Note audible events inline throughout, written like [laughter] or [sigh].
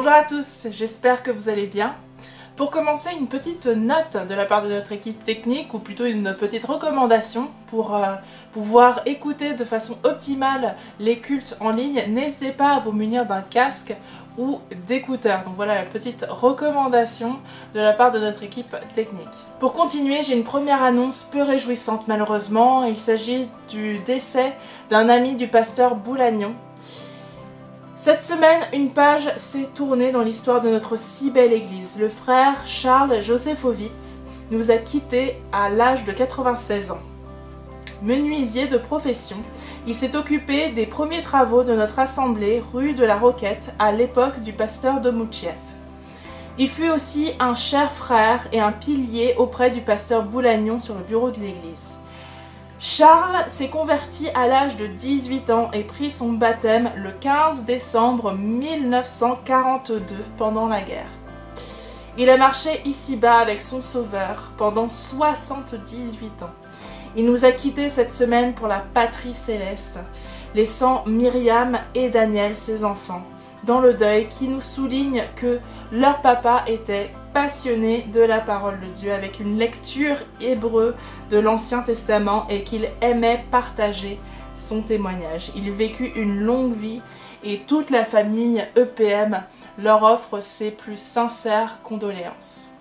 à tous, j'espère que vous allez bien. Pour commencer, une petite note de la part de notre équipe technique, ou plutôt une petite recommandation pour euh, pouvoir écouter de façon optimale les cultes en ligne. N'hésitez pas à vous munir d'un casque ou d'écouteurs. Donc voilà la petite recommandation de la part de notre équipe technique. Pour continuer, j'ai une première annonce peu réjouissante malheureusement. Il s'agit du décès d'un ami du pasteur Boulagnon. Cette semaine, une page s'est tournée dans l'histoire de notre si belle église. Le frère Charles Josephovitz nous a quittés à l'âge de 96 ans. Menuisier de profession, il s'est occupé des premiers travaux de notre assemblée rue de la Roquette à l'époque du pasteur de Moutchiev. Il fut aussi un cher frère et un pilier auprès du pasteur Boulagnon sur le bureau de l'église. Charles s'est converti à l'âge de 18 ans et prit son baptême le 15 décembre 1942 pendant la guerre. Il a marché ici-bas avec son sauveur pendant 78 ans. Il nous a quittés cette semaine pour la patrie céleste, laissant Myriam et Daniel, ses enfants, dans le deuil qui nous souligne que leur papa était passionné de la parole de Dieu avec une lecture hébreu de l'Ancien Testament et qu'il aimait partager son témoignage. Il vécut une longue vie et toute la famille EPM leur offre ses plus sincères condoléances.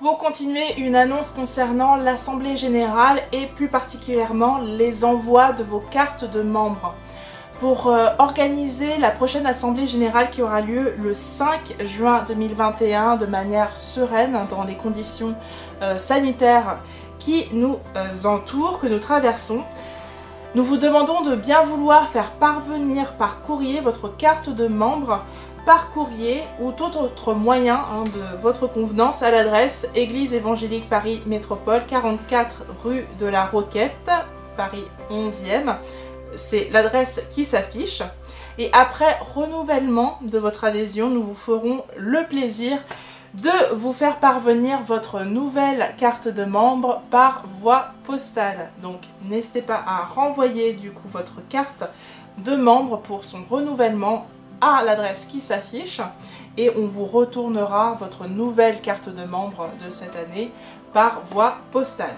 Pour continuer, une annonce concernant l'Assemblée Générale et plus particulièrement les envois de vos cartes de membres pour euh, organiser la prochaine Assemblée Générale qui aura lieu le 5 juin 2021 de manière sereine dans les conditions euh, sanitaires qui nous euh, entourent, que nous traversons. Nous vous demandons de bien vouloir faire parvenir par courrier votre carte de membre par courrier ou tout autre moyen hein, de votre convenance à l'adresse Église évangélique Paris Métropole 44 rue de la Roquette, Paris 11e c'est l'adresse qui s'affiche. Et après renouvellement de votre adhésion, nous vous ferons le plaisir de vous faire parvenir votre nouvelle carte de membre par voie postale. Donc n'hésitez pas à renvoyer du coup votre carte de membre pour son renouvellement à l'adresse qui s'affiche et on vous retournera votre nouvelle carte de membre de cette année par voie postale.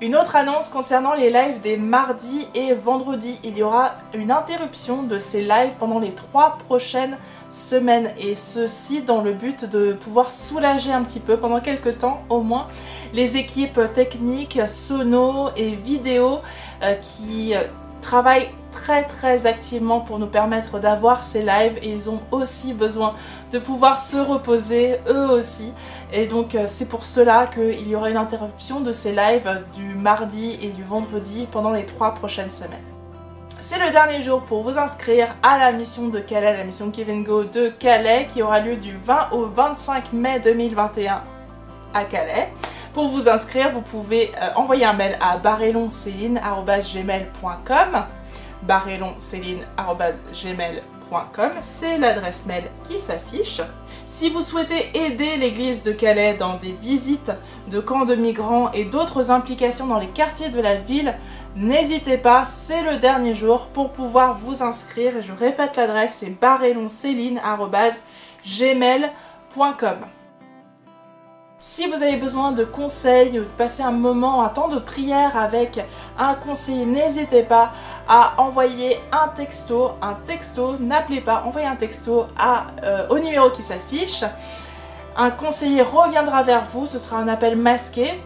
Une autre annonce concernant les lives des mardis et vendredis. Il y aura une interruption de ces lives pendant les trois prochaines semaines et ceci dans le but de pouvoir soulager un petit peu pendant quelques temps au moins les équipes techniques, sono et vidéo euh, qui travaillent très très activement pour nous permettre d'avoir ces lives et ils ont aussi besoin de pouvoir se reposer eux aussi et donc euh, c'est pour cela qu'il y aura une interruption de ces lives du mardi et du vendredi pendant les trois prochaines semaines. C'est le dernier jour pour vous inscrire à la mission de Calais, la mission Kevin Go de Calais qui aura lieu du 20 au 25 mai 2021 à Calais. Pour vous inscrire, vous pouvez euh, envoyer un mail à barrelonceline.gmail.com barrelonceline.gmail.com C'est l'adresse mail qui s'affiche. Si vous souhaitez aider l'église de Calais dans des visites de camps de migrants et d'autres implications dans les quartiers de la ville, n'hésitez pas, c'est le dernier jour pour pouvoir vous inscrire. Je répète l'adresse, c'est barrelonceline.gmail.com. Si vous avez besoin de conseils, de passer un moment, un temps de prière avec un conseiller, n'hésitez pas à envoyer un texto. Un texto, n'appelez pas, envoyez un texto à, euh, au numéro qui s'affiche. Un conseiller reviendra vers vous, ce sera un appel masqué.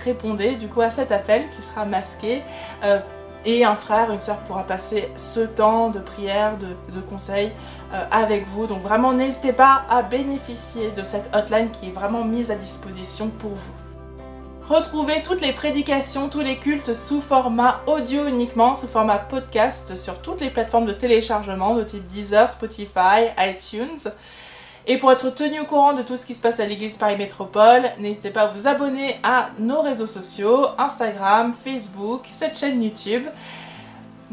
Répondez du coup à cet appel qui sera masqué. Euh, et un frère, une soeur pourra passer ce temps de prière, de, de avec vous. Donc vraiment, n'hésitez pas à bénéficier de cette hotline qui est vraiment mise à disposition pour vous. Retrouvez toutes les prédications, tous les cultes sous format audio uniquement, sous format podcast sur toutes les plateformes de téléchargement de type Deezer, Spotify, iTunes. Et pour être tenu au courant de tout ce qui se passe à l'église Paris Métropole, n'hésitez pas à vous abonner à nos réseaux sociaux, Instagram, Facebook, cette chaîne YouTube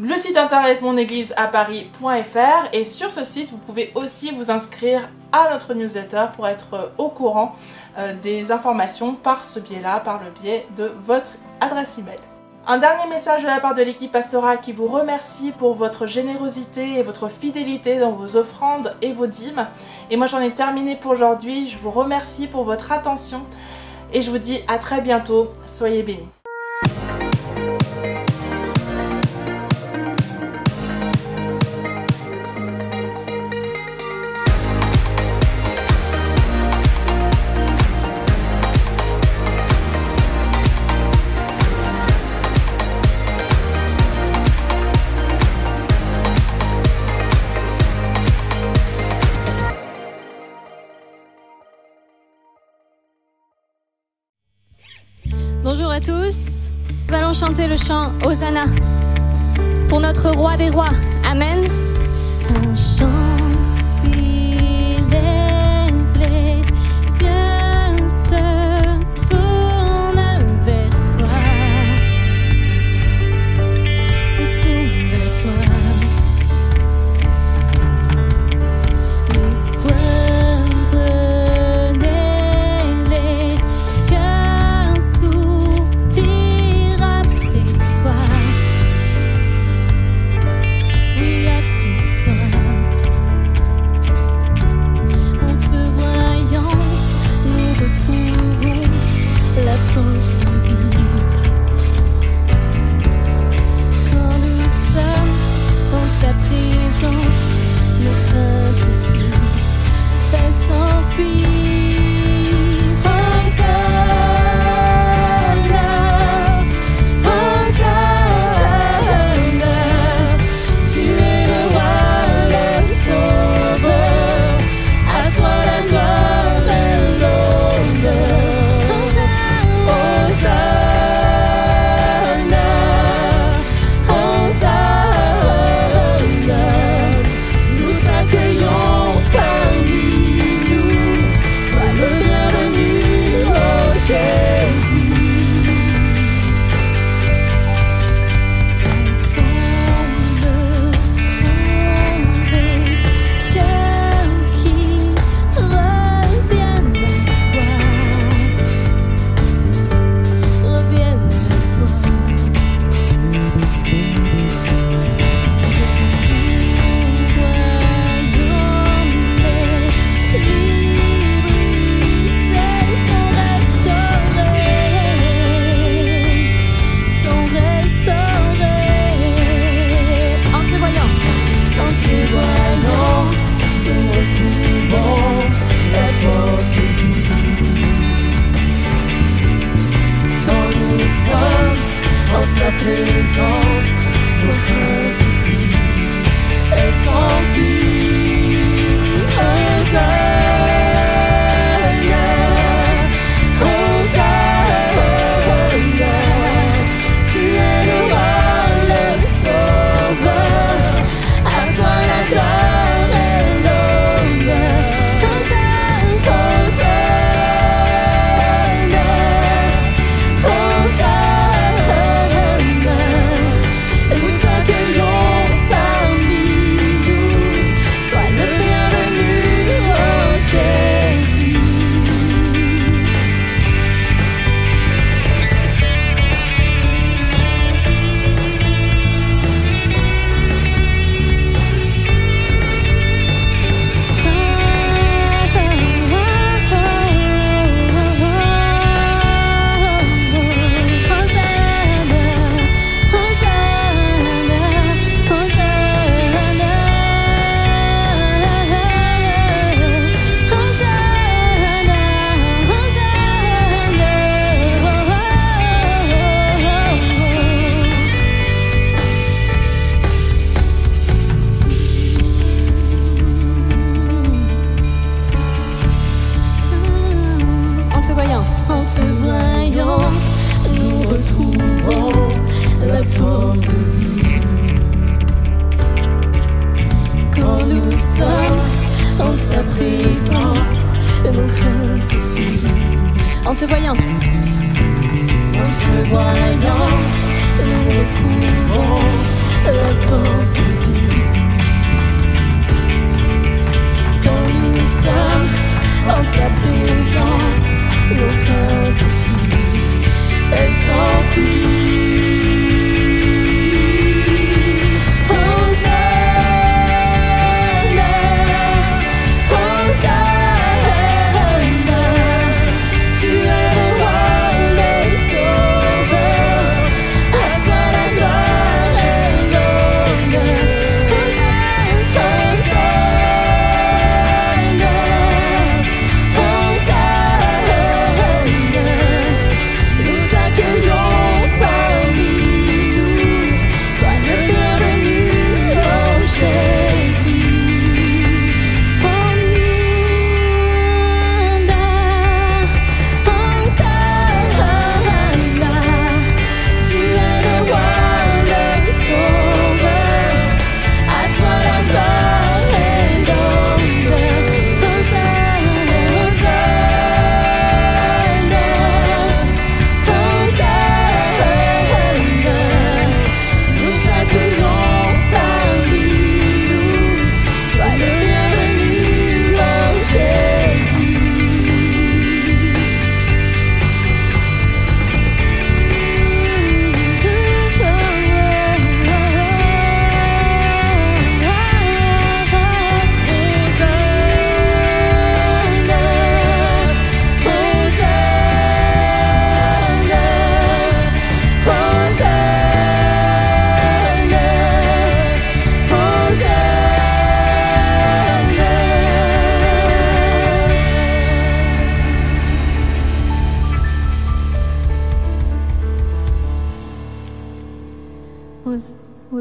le site internet monégliseaparis.fr et sur ce site vous pouvez aussi vous inscrire à notre newsletter pour être au courant euh, des informations par ce biais-là, par le biais de votre adresse email. Un dernier message de la part de l'équipe pastorale qui vous remercie pour votre générosité et votre fidélité dans vos offrandes et vos dîmes. Et moi j'en ai terminé pour aujourd'hui. Je vous remercie pour votre attention et je vous dis à très bientôt. Soyez bénis. Tous. Nous allons chanter le chant Hosanna pour notre roi des rois. Amen. Nous retrouvons la force de vie. Quand nous sommes en ta présence, nos craintes fuient, elles s'enfuient.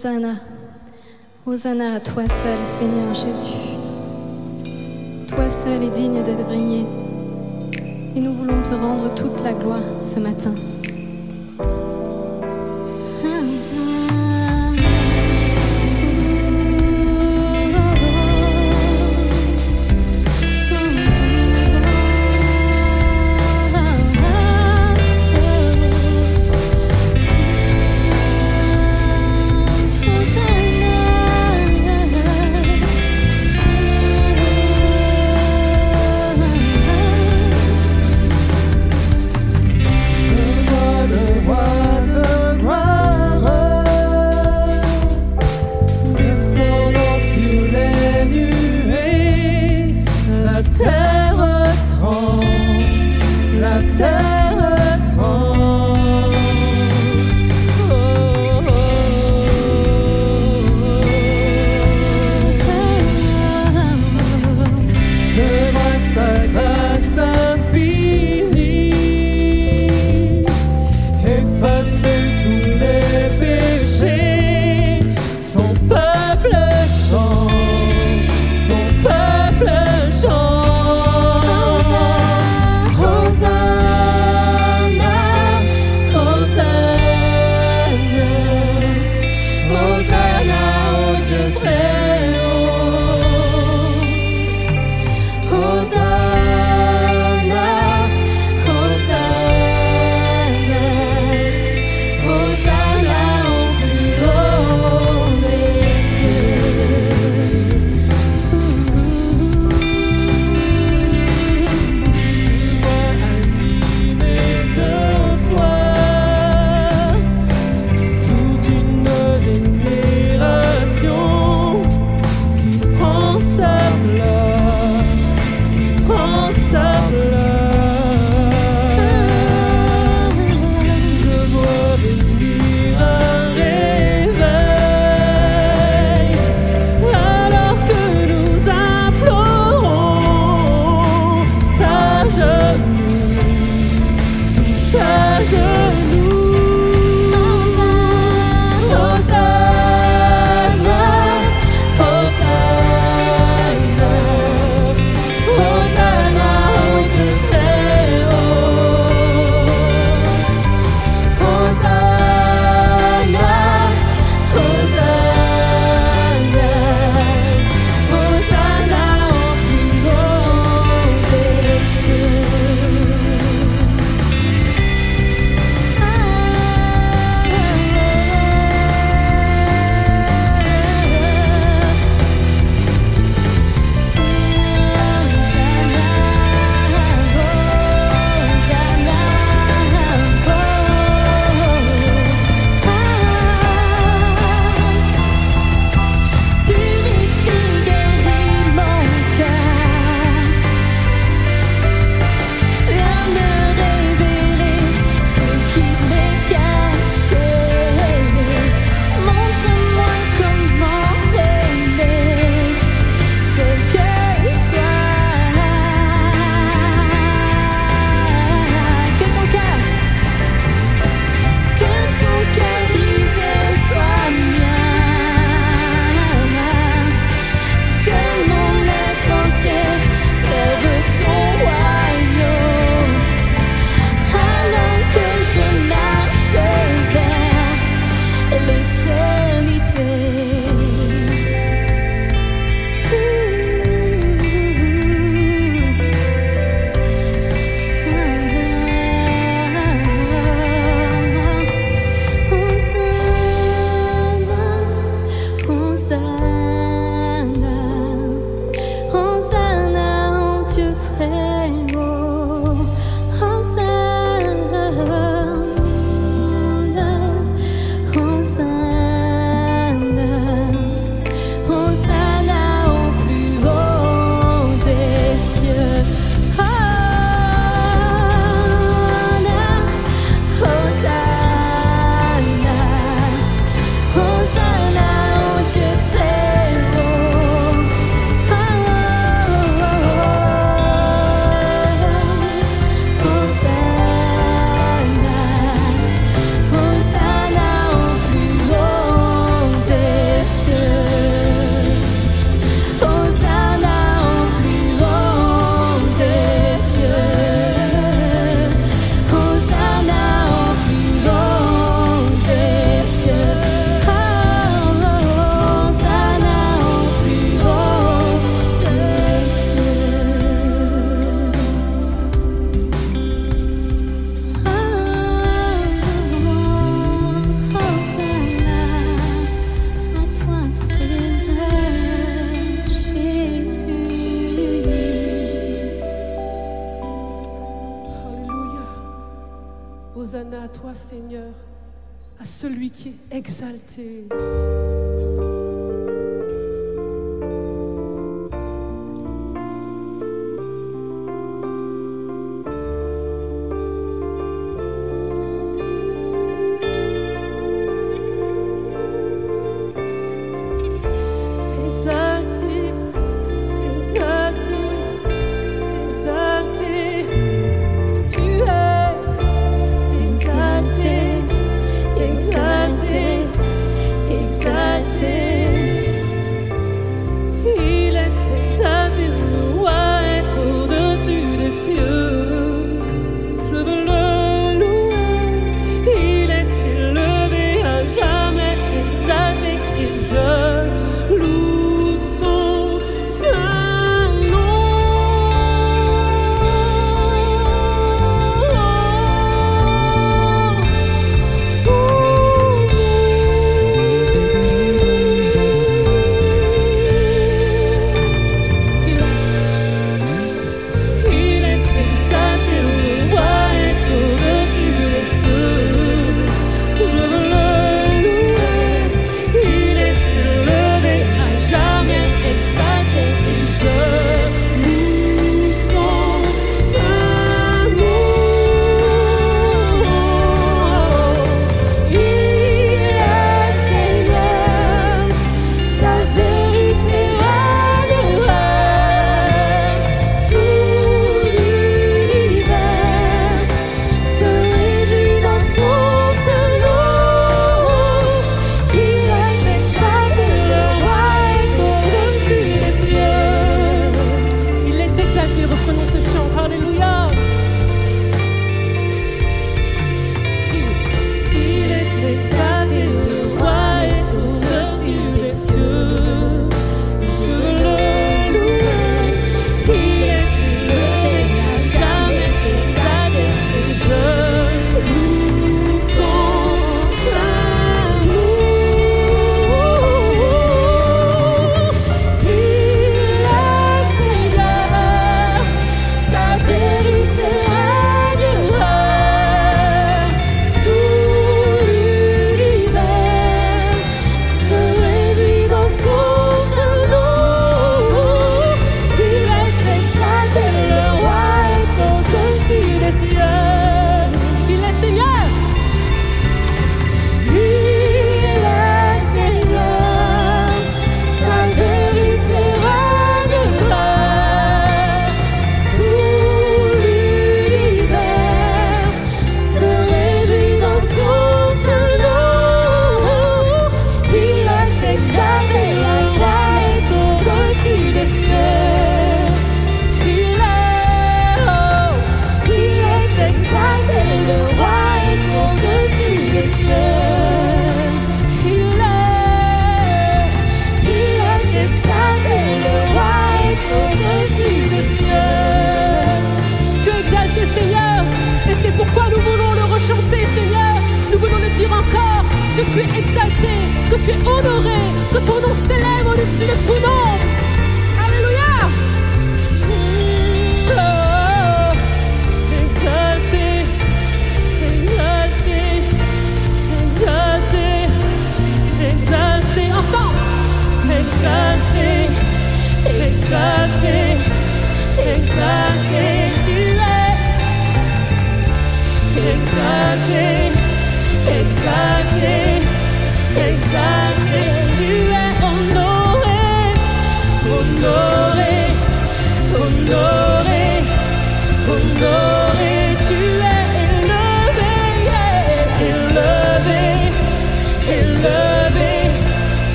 Hosanna. Hosanna à toi seul, Seigneur Jésus. Toi seul est digne d'être régné. Et nous voulons te rendre toute la gloire ce matin.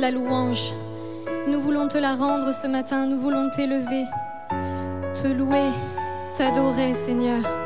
la louange. Nous voulons te la rendre ce matin, nous voulons t'élever, te louer, t'adorer Seigneur.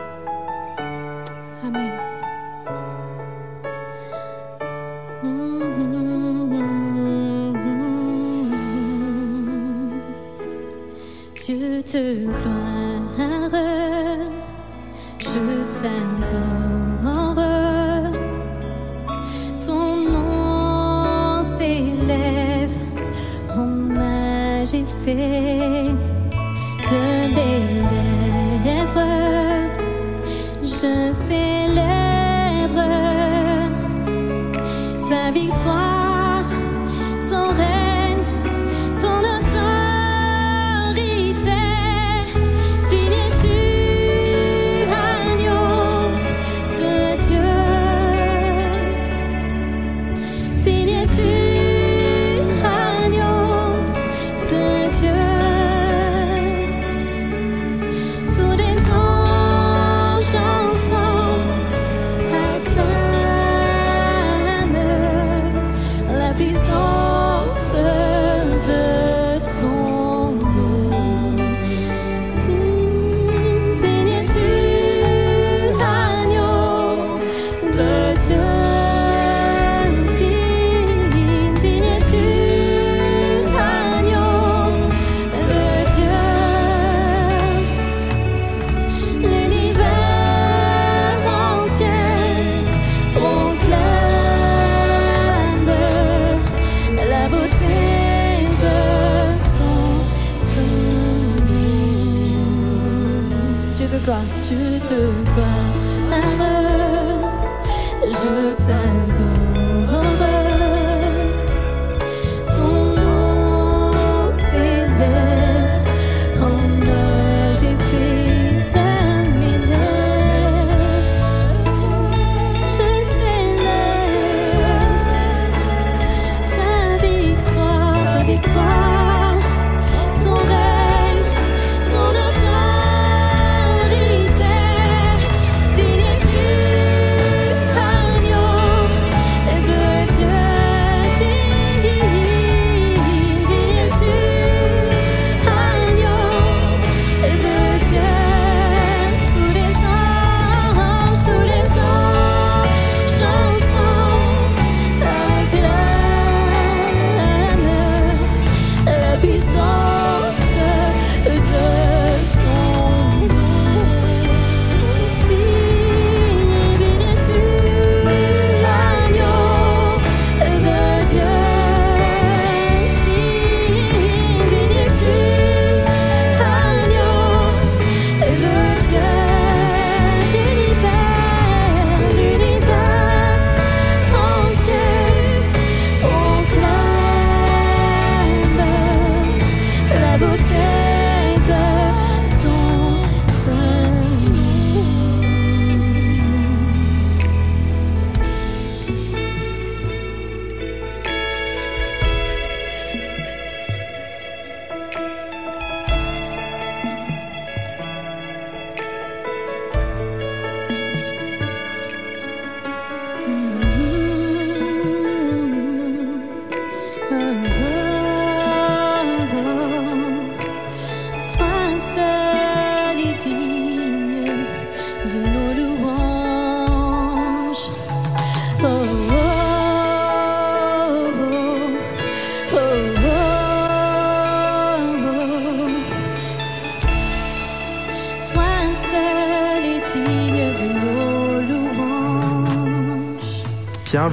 time.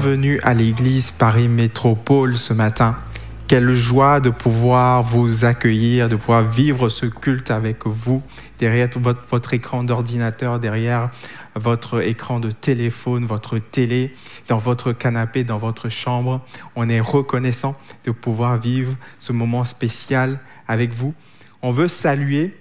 bienvenue à l'église Paris Métropole ce matin. Quelle joie de pouvoir vous accueillir, de pouvoir vivre ce culte avec vous, derrière votre, votre écran d'ordinateur, derrière votre écran de téléphone, votre télé, dans votre canapé, dans votre chambre. On est reconnaissant de pouvoir vivre ce moment spécial avec vous. On veut saluer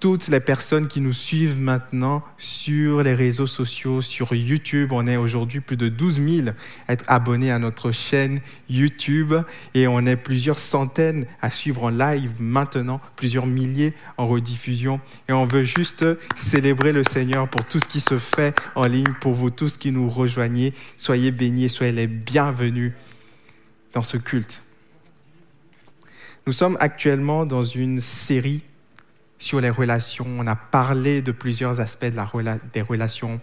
toutes les personnes qui nous suivent maintenant sur les réseaux sociaux, sur YouTube. On est aujourd'hui plus de 12 000 à être abonnés à notre chaîne YouTube et on est plusieurs centaines à suivre en live maintenant, plusieurs milliers en rediffusion. Et on veut juste célébrer le Seigneur pour tout ce qui se fait en ligne, pour vous tous qui nous rejoignez. Soyez bénis, soyez les bienvenus dans ce culte. Nous sommes actuellement dans une série sur les relations. On a parlé de plusieurs aspects des relations.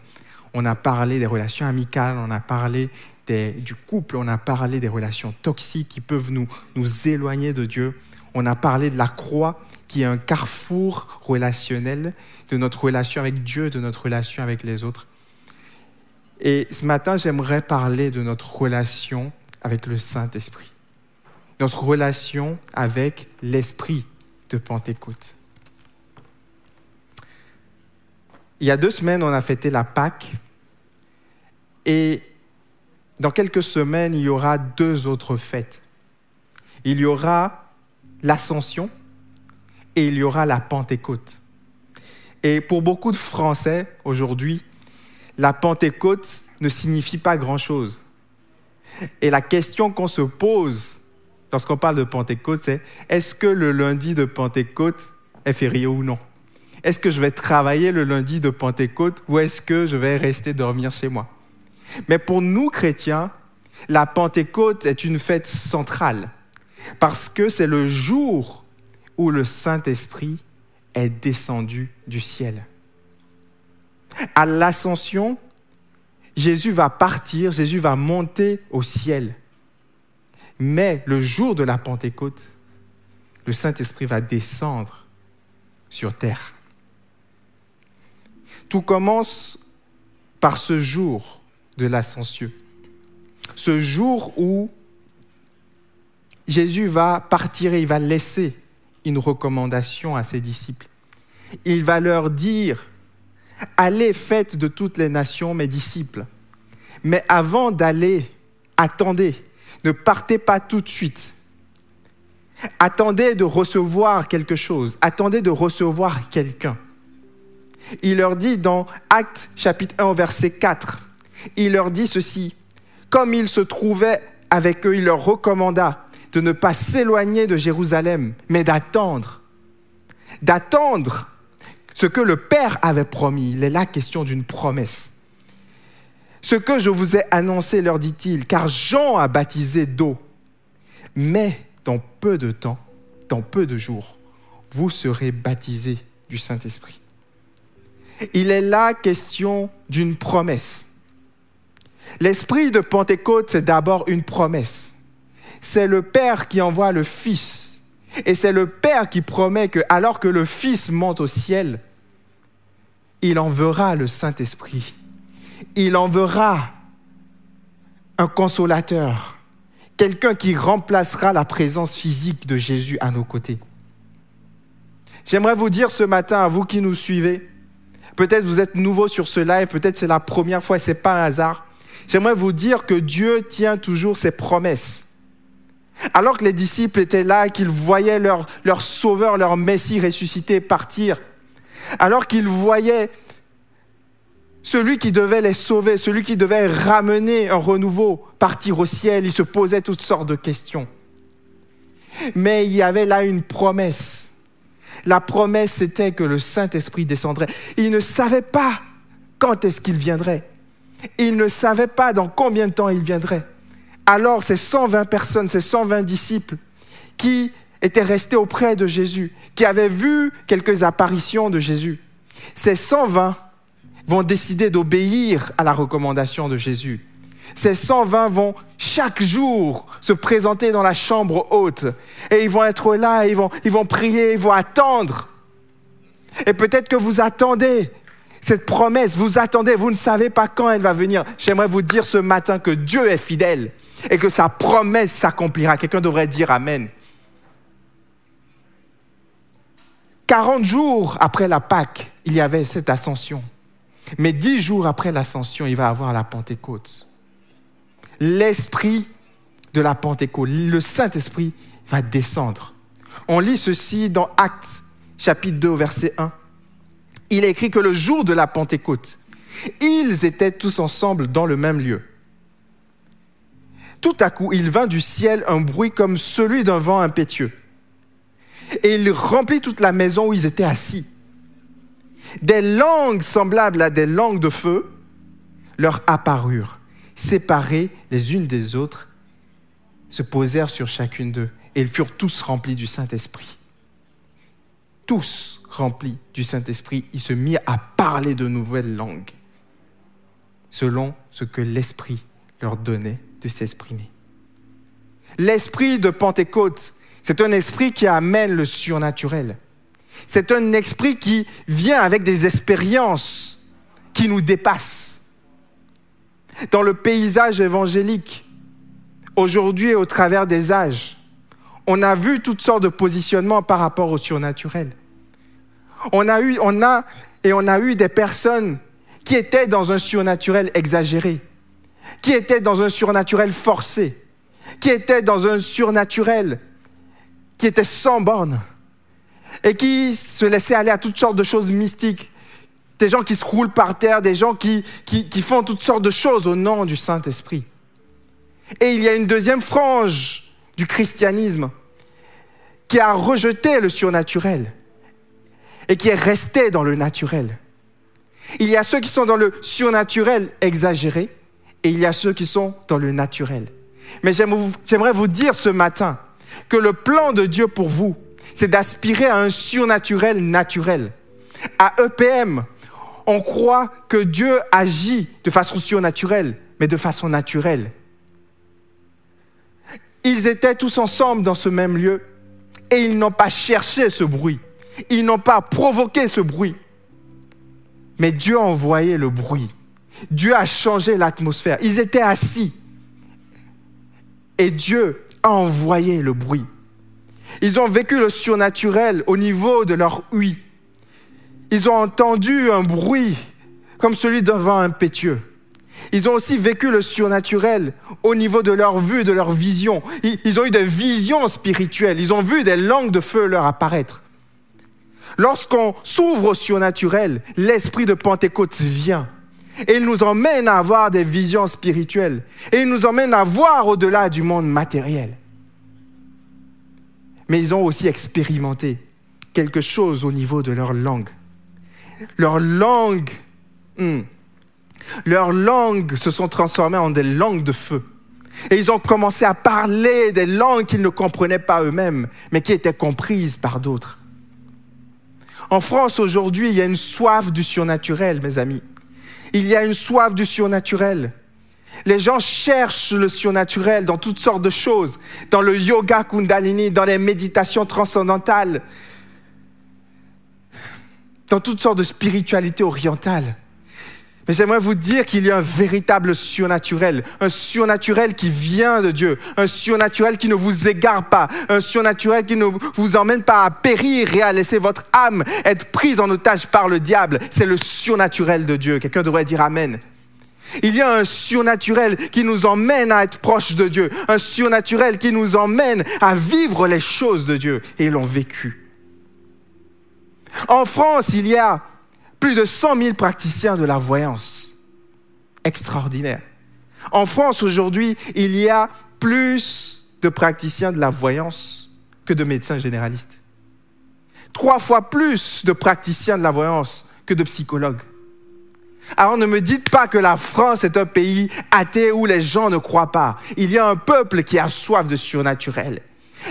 On a parlé des relations amicales, on a parlé du couple, on a parlé des relations toxiques qui peuvent nous, nous éloigner de Dieu. On a parlé de la croix qui est un carrefour relationnel de notre relation avec Dieu, de notre relation avec les autres. Et ce matin, j'aimerais parler de notre relation avec le Saint-Esprit, notre relation avec l'Esprit de Pentecôte. Il y a deux semaines, on a fêté la Pâque. Et dans quelques semaines, il y aura deux autres fêtes. Il y aura l'Ascension et il y aura la Pentecôte. Et pour beaucoup de Français aujourd'hui, la Pentecôte ne signifie pas grand-chose. Et la question qu'on se pose lorsqu'on parle de Pentecôte, c'est est-ce que le lundi de Pentecôte est férié ou non? Est-ce que je vais travailler le lundi de Pentecôte ou est-ce que je vais rester dormir chez moi? Mais pour nous chrétiens, la Pentecôte est une fête centrale parce que c'est le jour où le Saint-Esprit est descendu du ciel. À l'ascension, Jésus va partir, Jésus va monter au ciel. Mais le jour de la Pentecôte, le Saint-Esprit va descendre sur terre. Tout commence par ce jour de l'ascension. Ce jour où Jésus va partir et il va laisser une recommandation à ses disciples. Il va leur dire, allez, faites de toutes les nations mes disciples. Mais avant d'aller, attendez, ne partez pas tout de suite. Attendez de recevoir quelque chose, attendez de recevoir quelqu'un il leur dit dans Actes chapitre 1 verset 4, il leur dit ceci, comme il se trouvait avec eux, il leur recommanda de ne pas s'éloigner de Jérusalem, mais d'attendre, d'attendre ce que le Père avait promis. Il est là question d'une promesse. Ce que je vous ai annoncé, leur dit-il, car Jean a baptisé d'eau, mais dans peu de temps, dans peu de jours, vous serez baptisés du Saint-Esprit. Il est là question d'une promesse. L'esprit de Pentecôte, c'est d'abord une promesse. C'est le Père qui envoie le Fils. Et c'est le Père qui promet que, alors que le Fils monte au ciel, il enverra le Saint-Esprit. Il enverra un consolateur, quelqu'un qui remplacera la présence physique de Jésus à nos côtés. J'aimerais vous dire ce matin, à vous qui nous suivez, Peut-être vous êtes nouveau sur ce live, peut-être c'est la première fois et ce n'est pas un hasard. J'aimerais vous dire que Dieu tient toujours ses promesses. Alors que les disciples étaient là, qu'ils voyaient leur, leur sauveur, leur Messie ressuscité partir, alors qu'ils voyaient celui qui devait les sauver, celui qui devait ramener un renouveau, partir au ciel, ils se posaient toutes sortes de questions. Mais il y avait là une promesse la promesse, c'était que le Saint-Esprit descendrait. Il ne savait pas quand est-ce qu'il viendrait. Il ne savait pas dans combien de temps il viendrait. Alors ces 120 personnes, ces 120 disciples qui étaient restés auprès de Jésus, qui avaient vu quelques apparitions de Jésus, ces 120 vont décider d'obéir à la recommandation de Jésus ces 120 vont chaque jour se présenter dans la chambre haute. Et ils vont être là, ils vont, ils vont prier, ils vont attendre. Et peut-être que vous attendez Cette promesse, vous attendez, vous ne savez pas quand elle va venir. J'aimerais vous dire ce matin que Dieu est fidèle et que sa promesse s'accomplira. Quelqu'un devrait dire Amen. 40 jours après la Pâque, il y avait cette ascension. Mais 10 jours après l'ascension, il va avoir la Pentecôte. L'esprit de la Pentecôte, le Saint-Esprit va descendre. On lit ceci dans Actes chapitre 2 verset 1. Il écrit que le jour de la Pentecôte, ils étaient tous ensemble dans le même lieu. Tout à coup, il vint du ciel un bruit comme celui d'un vent impétueux. Et il remplit toute la maison où ils étaient assis. Des langues semblables à des langues de feu leur apparurent, séparées les unes des autres, se posèrent sur chacune d'eux, et ils furent tous remplis du Saint-Esprit. Tous remplis du Saint-Esprit, ils se mirent à parler de nouvelles langues, selon ce que l'Esprit leur donnait de s'exprimer. L'esprit de Pentecôte, c'est un esprit qui amène le surnaturel. C'est un esprit qui vient avec des expériences qui nous dépassent. Dans le paysage évangélique, aujourd'hui et au travers des âges, on a vu toutes sortes de positionnements par rapport au surnaturel. On a eu, on a, et on a eu des personnes qui étaient dans un surnaturel exagéré, qui étaient dans un surnaturel forcé, qui étaient dans un surnaturel qui était sans borne et qui se laissaient aller à toutes sortes de choses mystiques. Des gens qui se roulent par terre, des gens qui, qui, qui font toutes sortes de choses au nom du Saint-Esprit. Et il y a une deuxième frange du christianisme qui a rejeté le surnaturel et qui est resté dans le naturel. Il y a ceux qui sont dans le surnaturel exagéré et il y a ceux qui sont dans le naturel. Mais j'aimerais vous dire ce matin que le plan de Dieu pour vous, c'est d'aspirer à un surnaturel naturel. À EPM, on croit que Dieu agit de façon surnaturelle, mais de façon naturelle. Ils étaient tous ensemble dans ce même lieu et ils n'ont pas cherché ce bruit. Ils n'ont pas provoqué ce bruit. Mais Dieu a envoyé le bruit. Dieu a changé l'atmosphère. Ils étaient assis. Et Dieu a envoyé le bruit. Ils ont vécu le surnaturel au niveau de leur huit. Ils ont entendu un bruit comme celui d'un vent impétueux. Ils ont aussi vécu le surnaturel au niveau de leur vue, de leur vision. Ils ont eu des visions spirituelles. Ils ont vu des langues de feu leur apparaître. Lorsqu'on s'ouvre au surnaturel, l'esprit de Pentecôte vient. Et il nous emmène à avoir des visions spirituelles. Et il nous emmène à voir au-delà du monde matériel. Mais ils ont aussi expérimenté quelque chose au niveau de leur langue. Leur langue, hmm, leurs se sont transformées en des langues de feu. Et ils ont commencé à parler des langues qu'ils ne comprenaient pas eux-mêmes, mais qui étaient comprises par d'autres. En France, aujourd'hui, il y a une soif du surnaturel, mes amis. Il y a une soif du surnaturel. Les gens cherchent le surnaturel dans toutes sortes de choses, dans le yoga kundalini, dans les méditations transcendantales, dans toutes sortes de spiritualités orientales. Mais j'aimerais vous dire qu'il y a un véritable surnaturel, un surnaturel qui vient de Dieu, un surnaturel qui ne vous égare pas, un surnaturel qui ne vous emmène pas à périr et à laisser votre âme être prise en otage par le diable. C'est le surnaturel de Dieu. Quelqu'un devrait dire Amen. Il y a un surnaturel qui nous emmène à être proche de Dieu, un surnaturel qui nous emmène à vivre les choses de Dieu. Et ils l'ont vécu. En France, il y a plus de 100 000 praticiens de la voyance. Extraordinaire. En France, aujourd'hui, il y a plus de praticiens de la voyance que de médecins généralistes. Trois fois plus de praticiens de la voyance que de psychologues. Alors ne me dites pas que la France est un pays athée où les gens ne croient pas. Il y a un peuple qui a soif de surnaturel.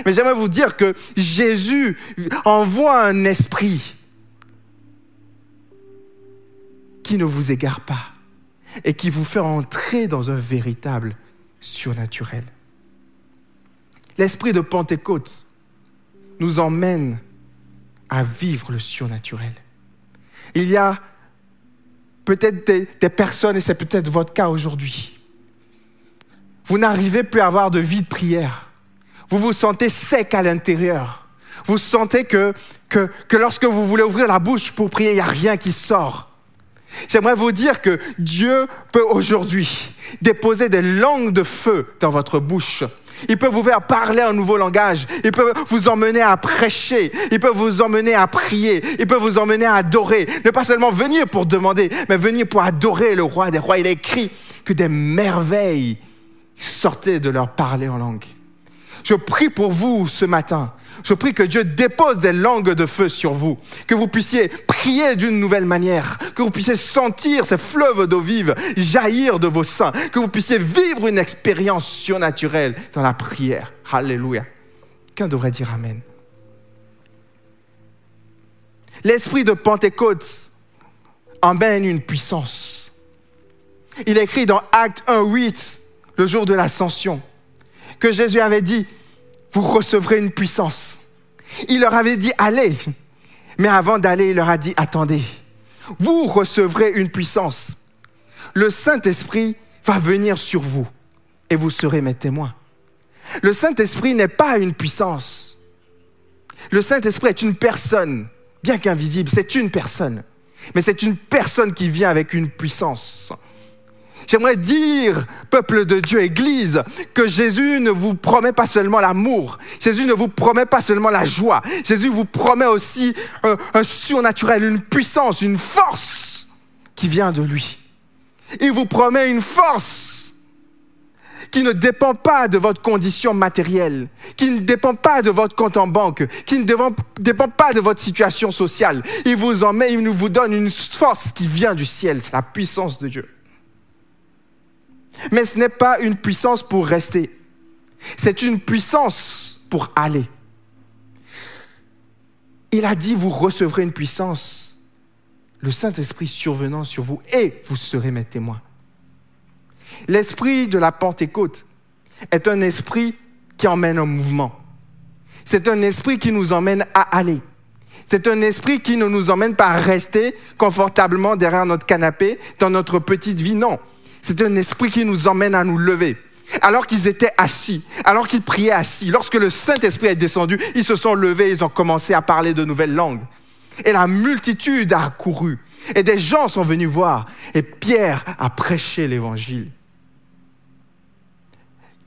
Mais j'aimerais vous dire que Jésus envoie un esprit qui ne vous égare pas et qui vous fait entrer dans un véritable surnaturel. L'esprit de Pentecôte nous emmène à vivre le surnaturel. Il y a peut-être des, personnes, et c'est peut-être votre cas aujourd'hui. Vous n'arrivez plus à avoir de vie de prière. Vous vous sentez sec à l'intérieur. Vous sentez que, que, que lorsque vous voulez ouvrir la bouche pour prier, il n'y a rien qui sort. J'aimerais vous dire que Dieu peut aujourd'hui déposer des langues de feu dans votre bouche. Il peut vous faire parler un nouveau langage. Il peut vous emmener à prêcher. Il peut vous emmener à prier. Il peut vous emmener à adorer. Ne pas seulement venir pour demander, mais venir pour adorer le roi des rois. Il a écrit que des merveilles sortaient de leur parler en langue. Je prie pour vous ce matin. Je prie que Dieu dépose des langues de feu sur vous, que vous puissiez prier d'une nouvelle manière, que vous puissiez sentir ces fleuves d'eau vive jaillir de vos seins, que vous puissiez vivre une expérience surnaturelle dans la prière. Alléluia. Qu'un devrait dire Amen. L'esprit de Pentecôte emmène une puissance. Il est écrit dans Acte 1, 8, le jour de l'ascension, que Jésus avait dit, vous recevrez une puissance. Il leur avait dit, allez. Mais avant d'aller, il leur a dit, attendez. Vous recevrez une puissance. Le Saint-Esprit va venir sur vous et vous serez mes témoins. Le Saint-Esprit n'est pas une puissance. Le Saint-Esprit est une personne, bien qu'invisible, c'est une personne. Mais c'est une personne qui vient avec une puissance. J'aimerais dire, peuple de Dieu, Église, que Jésus ne vous promet pas seulement l'amour, Jésus ne vous promet pas seulement la joie, Jésus vous promet aussi un, un surnaturel, une puissance, une force qui vient de lui. Il vous promet une force qui ne dépend pas de votre condition matérielle, qui ne dépend pas de votre compte en banque, qui ne dépend, dépend pas de votre situation sociale. Il vous en met, il vous donne une force qui vient du ciel, c'est la puissance de Dieu. Mais ce n'est pas une puissance pour rester. C'est une puissance pour aller. Il a dit, vous recevrez une puissance, le Saint-Esprit survenant sur vous, et vous serez mes témoins. L'esprit de la Pentecôte est un esprit qui emmène en mouvement. C'est un esprit qui nous emmène à aller. C'est un esprit qui ne nous emmène pas à rester confortablement derrière notre canapé dans notre petite vie. Non, c'est un esprit qui nous emmène à nous lever. Alors qu'ils étaient assis, alors qu'ils priaient assis, lorsque le Saint-Esprit est descendu, ils se sont levés, ils ont commencé à parler de nouvelles langues. Et la multitude a couru. Et des gens sont venus voir. Et Pierre a prêché l'évangile.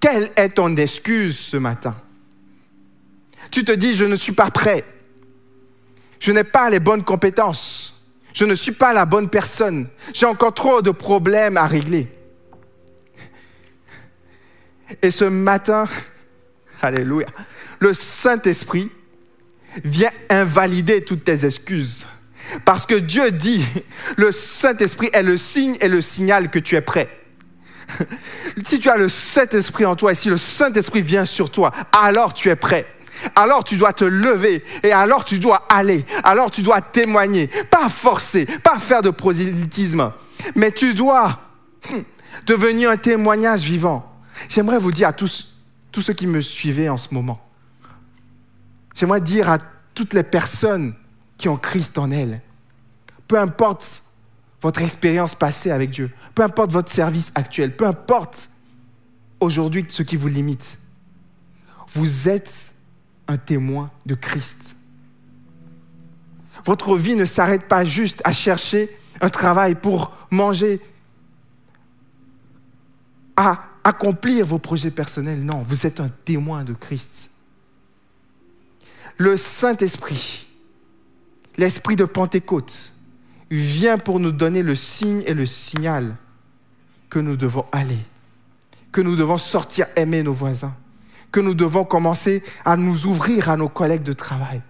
Quelle est ton excuse ce matin? Tu te dis, je ne suis pas prêt. Je n'ai pas les bonnes compétences. Je ne suis pas la bonne personne. J'ai encore trop de problèmes à régler. Et ce matin, [laughs] alléluia, le Saint-Esprit vient invalider toutes tes excuses. Parce que Dieu dit, le Saint-Esprit est le signe et le signal que tu es prêt. [laughs] Si tu as le Saint-Esprit en toi et si le Saint-Esprit vient sur toi, alors tu es prêt. Alors tu dois te lever et alors tu dois aller. Alors tu dois témoigner. Pas forcer, pas faire de prosélytisme. Mais tu dois [clears throat] devenir un témoignage vivant. J'aimerais vous dire à tous, tous ceux qui me suivaient en ce moment, j'aimerais dire à toutes les personnes qui ont Christ en elles, peu importe votre expérience passée avec Dieu, peu importe votre service actuel, peu importe aujourd'hui ce qui vous limite, vous êtes un témoin de Christ. Votre vie ne s'arrête pas juste à chercher un travail pour manger, à accomplir vos projets personnels. Non, vous êtes un témoin de Christ. Le Saint-Esprit, l'Esprit de Pentecôte, vient pour nous donner le signe et le signal que nous devons aller, que nous devons sortir aimer nos voisins, que nous devons commencer à nous ouvrir à nos collègues de travail,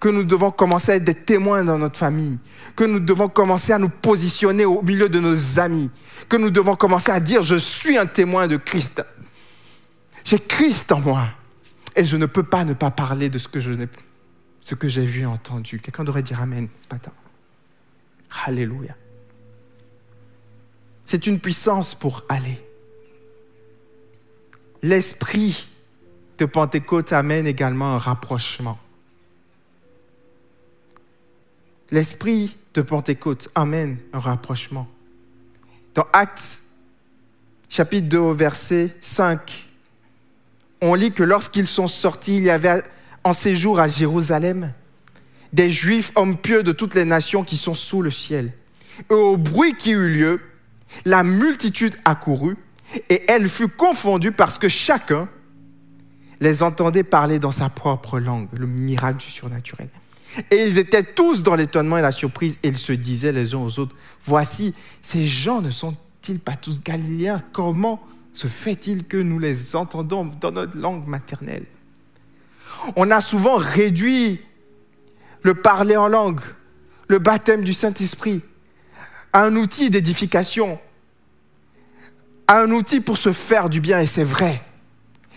que nous devons commencer à être des témoins dans notre famille, que nous devons commencer à nous positionner au milieu de nos amis, que nous devons commencer à dire, je suis un témoin de Christ. J'ai Christ en moi. Et je ne peux pas ne pas parler de ce que je ce que j'ai vu et entendu. Quelqu'un devrait dire Amen ce matin. Alléluia. C'est une puissance pour aller. L'esprit de Pentecôte amène également un rapprochement. L'esprit de Pentecôte amène un rapprochement. Dans Actes, chapitre 2, au verset 5, on lit que lorsqu'ils sont sortis, il y avait en séjour à Jérusalem des Juifs hommes pieux de toutes les nations qui sont sous le ciel. Et au bruit qui eut lieu, la multitude accourut et elle fut confondue parce que chacun les entendait parler dans sa propre langue, le miracle du surnaturel. Et ils étaient tous dans l'étonnement et la surprise et ils se disaient les uns aux autres, voici, ces gens ne sont-ils pas tous galiléens? Comment se fait-il que nous les entendons dans notre langue maternelle? On a souvent réduit le parler en langue, le baptême du Saint-Esprit, à un outil d'édification, à un outil pour se faire du bien, et c'est vrai.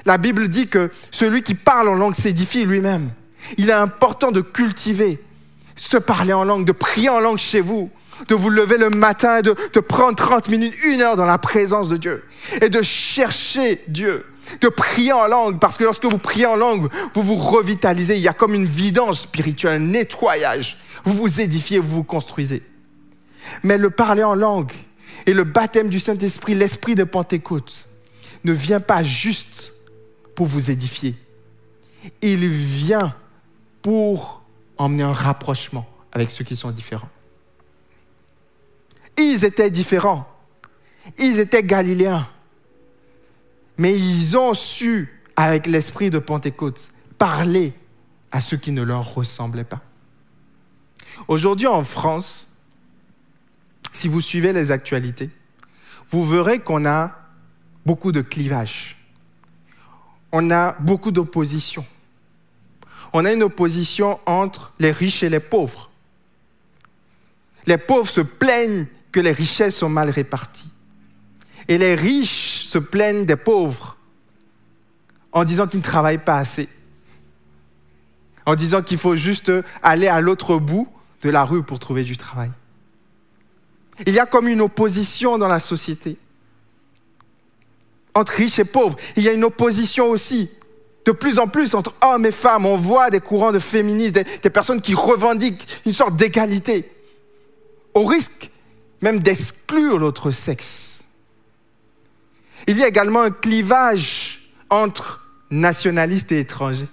La Bible dit que celui qui parle en langue s'édifie lui-même. Il est important de cultiver, se parler en langue, de prier en langue chez vous, de vous lever le matin, de, de prendre 30 minutes, une heure dans la présence de Dieu et de chercher Dieu, de prier en langue, parce que lorsque vous priez en langue, vous vous revitalisez, il y a comme une vidange spirituelle, un nettoyage, vous vous édifiez, vous vous construisez. Mais le parler en langue et le baptême du Saint-Esprit, l'esprit de Pentecôte, ne vient pas juste pour vous édifier. Il vient pour emmener un rapprochement avec ceux qui sont différents. Ils étaient différents. Ils étaient galiléens. Mais ils ont su, avec l'esprit de Pentecôte, parler à ceux qui ne leur ressemblaient pas. Aujourd'hui en France, si vous suivez les actualités, vous verrez qu'on a beaucoup de clivages. On a beaucoup d'opposition. On a une opposition entre les riches et les pauvres. Les pauvres se plaignent que les richesses sont mal réparties. Et les riches se plaignent des pauvres en disant qu'ils ne travaillent pas assez. En disant qu'il faut juste aller à l'autre bout de la rue pour trouver du travail. Il y a comme une opposition dans la société entre riches et pauvres. Il y a une opposition aussi de plus en plus entre hommes et femmes. On voit des courants de féministes, des, personnes qui revendiquent une sorte d'égalité, au risque même d'exclure l'autre sexe. Il y a également un clivage entre nationalistes et étrangers.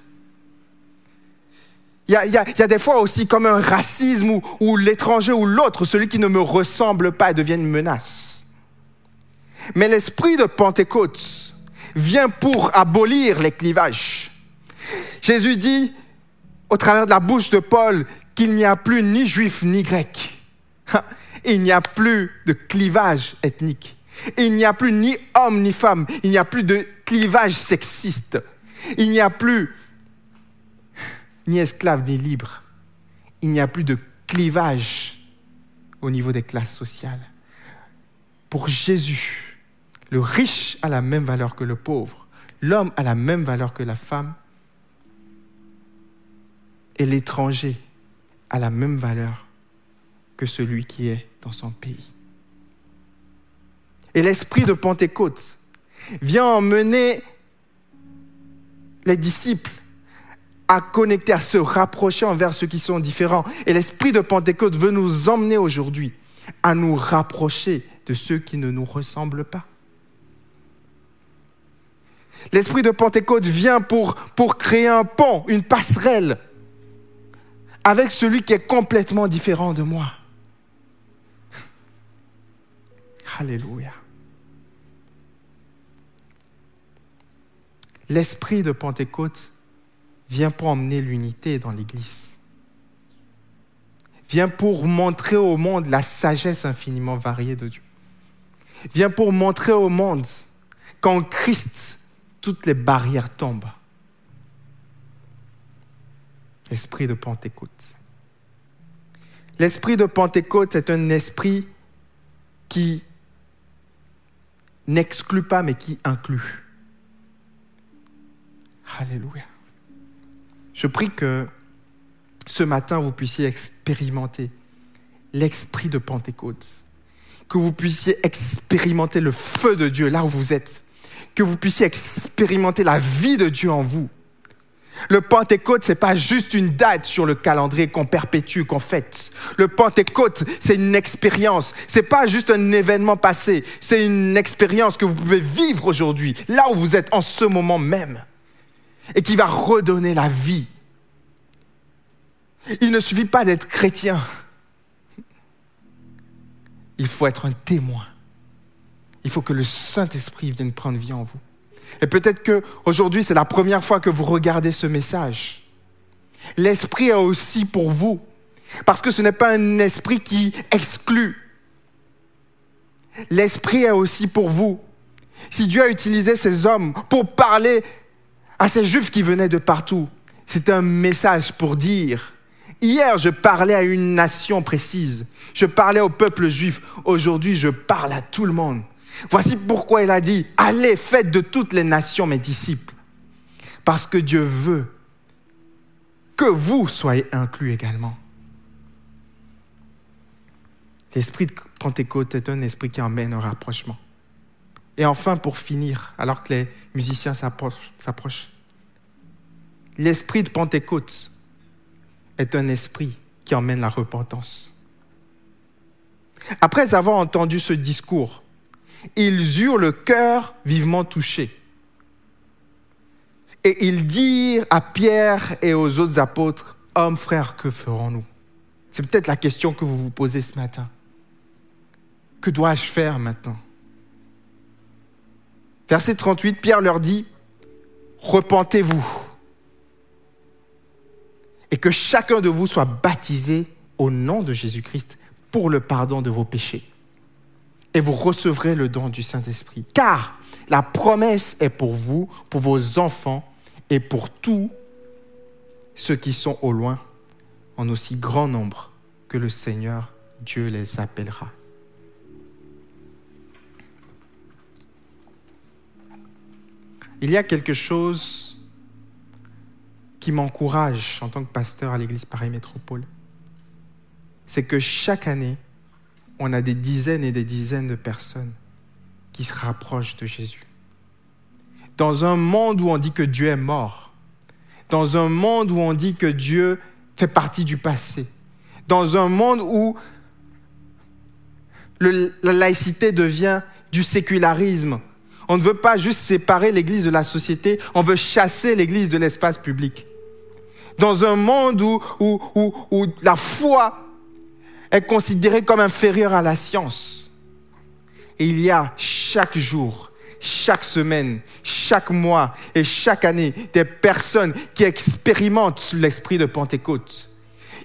Il y a, des fois aussi comme un racisme où, où l'étranger ou l'autre, celui qui ne me ressemble pas, devient une menace. Mais l'esprit de Pentecôte vient pour abolir les clivages. Jésus dit, au travers de la bouche de Paul, qu'il n'y a plus ni juif ni grec. Il n'y a plus de clivage ethnique. Il n'y a plus ni homme ni femme. Il n'y a plus de clivage sexiste. Il n'y a plus ni esclave ni libre. Il n'y a plus de clivage au niveau des classes sociales. Pour Jésus, le riche a la même valeur que le pauvre. L'homme a la même valeur que la femme. Et l'étranger a la même valeur que celui qui est dans son pays. Et l'esprit de Pentecôte vient emmener les disciples à connecter, à se rapprocher envers ceux qui sont différents. Et l'esprit de Pentecôte veut nous emmener aujourd'hui à nous rapprocher de ceux qui ne nous ressemblent pas. L'esprit de Pentecôte vient pour, pour créer un pont, une passerelle avec celui qui est complètement différent de moi. Alléluia. L'esprit de Pentecôte vient pour emmener l'unité dans l'Église. Vient pour montrer au monde la sagesse infiniment variée de Dieu. Vient pour montrer au monde qu'en Christ, toutes les barrières tombent. L'esprit de Pentecôte. L'esprit de Pentecôte est un esprit qui n'exclut pas, mais qui inclut. Alléluia. Je prie que ce matin, vous puissiez expérimenter l'esprit de Pentecôte, que vous puissiez expérimenter le feu de Dieu là où vous êtes, que vous puissiez expérimenter la vie de Dieu en vous, Le Pentecôte, c'est pas juste une date sur le calendrier qu'on perpétue, qu'on fête. Le Pentecôte, c'est une expérience. C'est pas juste un événement passé. C'est une expérience que vous pouvez vivre aujourd'hui, là où vous êtes en ce moment même, et qui va redonner la vie. Il ne suffit pas d'être chrétien. Il faut être un témoin. Il faut que le Saint-Esprit vienne prendre vie en vous. Et peut-être que aujourd'hui c'est la première fois que vous regardez ce message. L'esprit est aussi pour vous, parce que ce n'est pas un esprit qui exclut. L'esprit est aussi pour vous. Si Dieu a utilisé ces hommes pour parler à ces juifs qui venaient de partout, c'est un message pour dire Hier, je parlais à une nation précise. Je parlais au peuple juif. Aujourd'hui, je parle à tout le monde. Voici pourquoi il a dit, allez, faites de toutes les nations mes disciples. Parce que Dieu veut que vous soyez inclus également. L'esprit de Pentecôte est un esprit qui emmène au rapprochement. Et enfin, pour finir, alors que les musiciens s'approchent, l'esprit de Pentecôte est un esprit qui emmène la repentance. Après avoir entendu ce discours, ils eurent le cœur vivement touché. Et ils dirent à Pierre et aux autres apôtres, Hommes, frères, que ferons-nous? C'est peut-être la question que vous vous posez ce matin. Que dois-je faire maintenant? Verset 38, Pierre leur dit, Repentez-vous et que chacun de vous soit baptisé au nom de Jésus-Christ pour le pardon de vos péchés et vous recevrez le don du Saint-Esprit. Car la promesse est pour vous, pour vos enfants et pour tous ceux qui sont au loin, en aussi grand nombre que le Seigneur Dieu les appellera. Il y a quelque chose qui m'encourage en tant que pasteur à l'Église Paris Métropole. C'est que chaque année, on a des dizaines et des dizaines de personnes qui se rapprochent de Jésus. Dans un monde où on dit que Dieu est mort, dans un monde où on dit que Dieu fait partie du passé, dans un monde où la laïcité devient du sécularisme, on ne veut pas juste séparer l'Église de la société, on veut chasser l'Église de l'espace public. Dans un monde où, où, où, la foi est considéré comme inférieur à la science. Et il y a chaque jour, chaque semaine, chaque mois et chaque année des personnes qui expérimentent l'esprit de Pentecôte,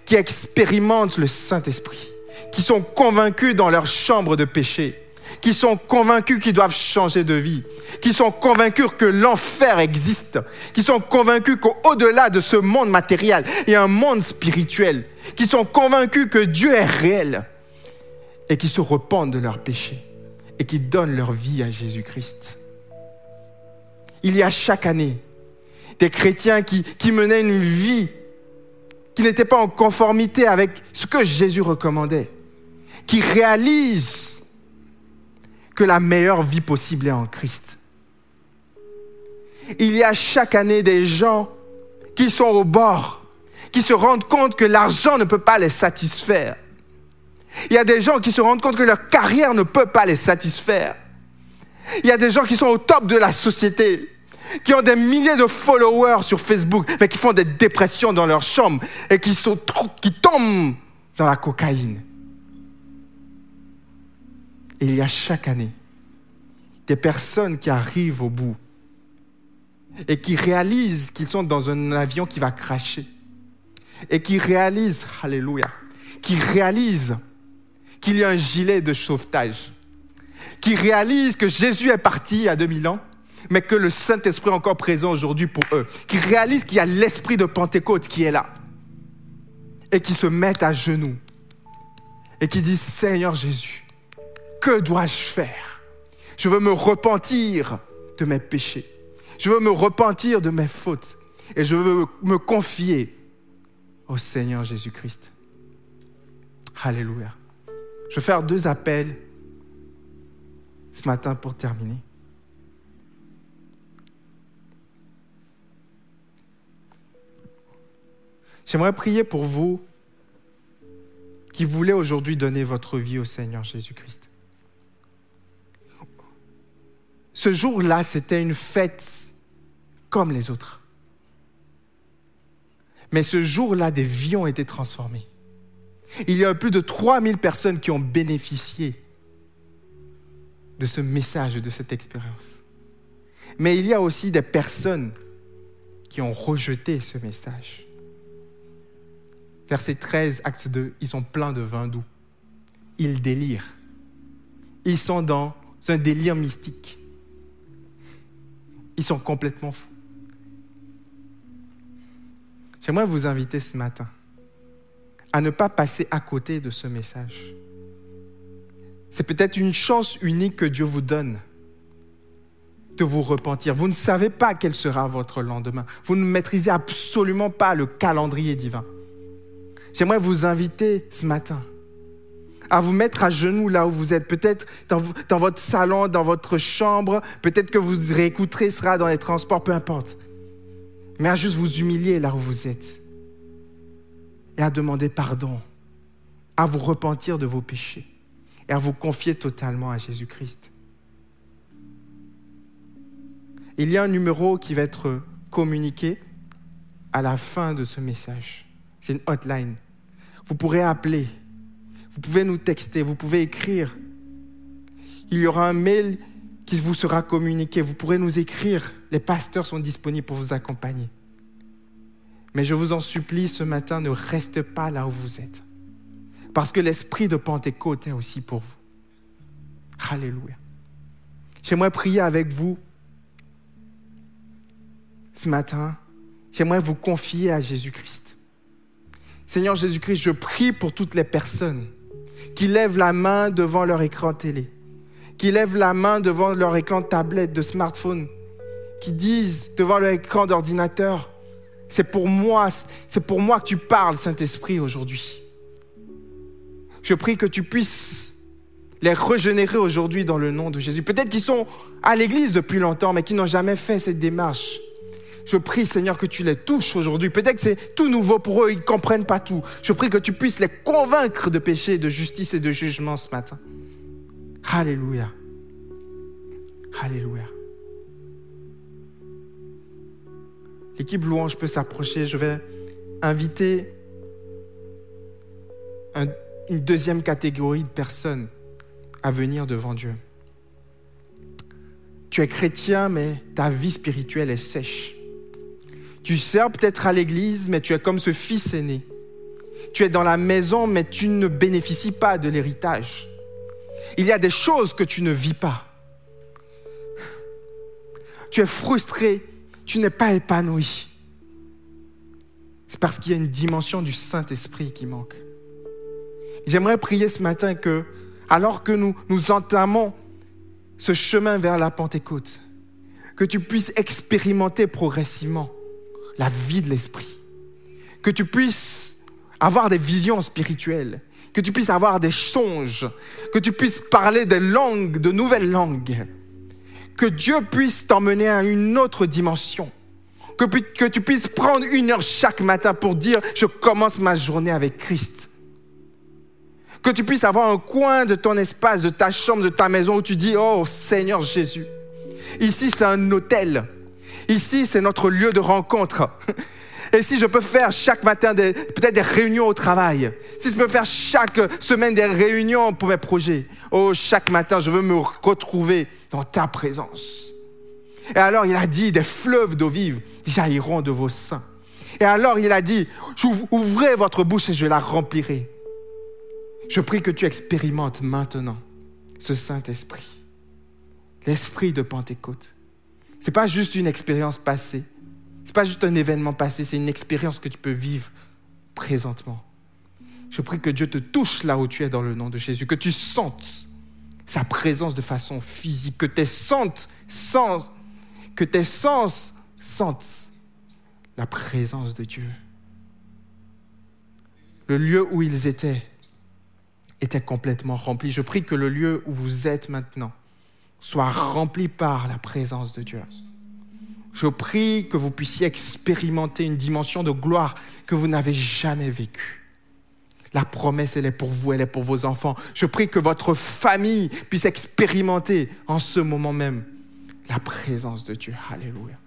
qui expérimentent le Saint-Esprit, qui sont convaincus dans leur chambre de péché, qui sont convaincus qu'ils doivent changer de vie, qui sont convaincus que l'enfer existe, qui sont convaincus qu'au-delà de ce monde matériel, il y a un monde spirituel, qui sont convaincus que Dieu est réel et qui se repentent de leurs péchés et qui donnent leur vie à Jésus-Christ. Il y a chaque année des chrétiens qui, qui menaient une vie qui n'était pas en conformité avec ce que Jésus recommandait, qui réalisent que la meilleure vie possible est en Christ. Il y a chaque année des gens qui sont au bord, qui se rendent compte que l'argent ne peut pas les satisfaire. Il y a des gens qui se rendent compte que leur carrière ne peut pas les satisfaire. Il y a des gens qui sont au top de la société, qui ont des milliers de followers sur Facebook, mais qui font des dépressions dans leur chambre et qui, tombent dans la cocaïne il y a chaque année des personnes qui arrivent au bout et qui réalisent qu'ils sont dans un avion qui va cracher. Et qui réalisent, alléluia, qui réalisent qu'il y a un gilet de sauvetage. Qui réalisent que Jésus est parti il y a 2000 ans, mais que le Saint-Esprit est encore présent aujourd'hui pour eux. Qui réalisent qu'il y a l'Esprit de Pentecôte qui est là. Et qui se mettent à genoux. Et qui disent, Seigneur Jésus, que dois-je faire? Je veux me repentir de mes péchés. Je veux me repentir de mes fautes. Et je veux me confier au Seigneur Jésus-Christ. Alléluia. Je vais faire deux appels ce matin pour terminer. J'aimerais prier pour vous qui voulez aujourd'hui donner votre vie au Seigneur Jésus-Christ. Ce jour-là, c'était une fête comme les autres. Mais ce jour-là, des vies ont été transformées. Il y a plus de 3000 personnes qui ont bénéficié de ce message, de cette expérience. Mais il y a aussi des personnes qui ont rejeté ce message. Verset 13, acte 2, ils sont pleins de vin doux. Ils délirent. Ils sont dans un délire mystique. Ils sont complètement fous. J'aimerais vous inviter ce matin à ne pas passer à côté de ce message. C'est peut-être une chance unique que Dieu vous donne de vous repentir. Vous ne savez pas quel sera votre lendemain. Vous ne maîtrisez absolument pas le calendrier divin. J'aimerais vous inviter ce matin à vous mettre à genoux là où vous êtes, peut-être dans, votre salon, dans votre chambre, peut-être que vous réécouterez sera dans les transports, peu importe. Mais à juste vous humilier là où vous êtes et à demander pardon, à vous repentir de vos péchés et à vous confier totalement à Jésus-Christ. Il y a un numéro qui va être communiqué à la fin de ce message. C'est une hotline. Vous pourrez appeler, vous pouvez nous texter, vous pouvez écrire. Il y aura un mail qui vous sera communiqué. Vous pourrez nous écrire. Les pasteurs sont disponibles pour vous accompagner. Mais je vous en supplie, ce matin, ne restez pas là où vous êtes. Parce que l'esprit de Pentecôte est aussi pour vous. Alléluia. J'aimerais prier avec vous ce matin. J'aimerais vous confier à Jésus-Christ. Seigneur Jésus-Christ, je prie pour toutes les personnes qui lèvent la main devant leur écran télé, qui lèvent la main devant leur écran de tablette, de smartphone, qui disent devant leur écran d'ordinateur, c'est pour moi, c'est pour moi que tu parles, Saint-Esprit, aujourd'hui. Je prie que tu puisses les régénérer aujourd'hui dans le nom de Jésus. Peut-être qu'ils sont à l'église depuis longtemps, mais qui n'ont jamais fait cette démarche. Je prie, Seigneur, que tu les touches aujourd'hui. Peut-être que c'est tout nouveau pour eux, ils ne comprennent pas tout. Je prie que tu puisses les convaincre de péché, de justice et de jugement ce matin. Alléluia. Alléluia. L'équipe louange peut s'approcher. Je vais inviter un, une deuxième catégorie de personnes à venir devant Dieu. Tu es chrétien, mais ta vie spirituelle est sèche. Tu sers peut-être à l'église, mais tu es comme ce fils aîné. Tu es dans la maison, mais tu ne bénéficies pas de l'héritage. Il y a des choses que tu ne vis pas. Tu es frustré, tu n'es pas épanoui. C'est parce qu'il y a une dimension du Saint-Esprit qui manque. J'aimerais prier ce matin que, alors que nous, nous entamons ce chemin vers la Pentecôte, que tu puisses expérimenter progressivement la vie de l'Esprit, que tu puisses avoir des visions spirituelles, que tu puisses avoir des songes, que tu puisses parler des langues, de nouvelles langues, que Dieu puisse t'emmener à une autre dimension, que, tu puisses prendre une heure chaque matin pour dire, je commence ma journée avec Christ. Que tu puisses avoir un coin de ton espace, de ta chambre, de ta maison où tu dis, oh Seigneur Jésus, ici c'est un hôtel, ici c'est notre lieu de rencontre. [laughs] Et si je peux faire chaque matin peut-être des réunions au travail, si je peux faire chaque semaine des réunions pour mes projets, oh, chaque matin, je veux me retrouver dans ta présence. Et alors, il a dit, des fleuves d'eau vive jailliront de vos seins. Et alors, il a dit, ouvrez votre bouche et je la remplirai. Je prie que tu expérimentes maintenant ce Saint-Esprit, l'Esprit de Pentecôte. N'est pas juste une expérience passée, ce n'est pas juste un événement passé, c'est une expérience que tu peux vivre présentement. Je prie que Dieu te touche là où tu es dans le nom de Jésus, que tu sentes sa présence de façon physique, que tes sens, sens que tes sens sentent la présence de Dieu. Le lieu où ils étaient était complètement rempli. Je prie que le lieu où vous êtes maintenant soit rempli par la présence de Dieu. Je prie que vous puissiez expérimenter une dimension de gloire que vous n'avez jamais vécue. La promesse, elle est pour vous, elle est pour vos enfants. Je prie que votre famille puisse expérimenter en ce moment même la présence de Dieu. Alléluia.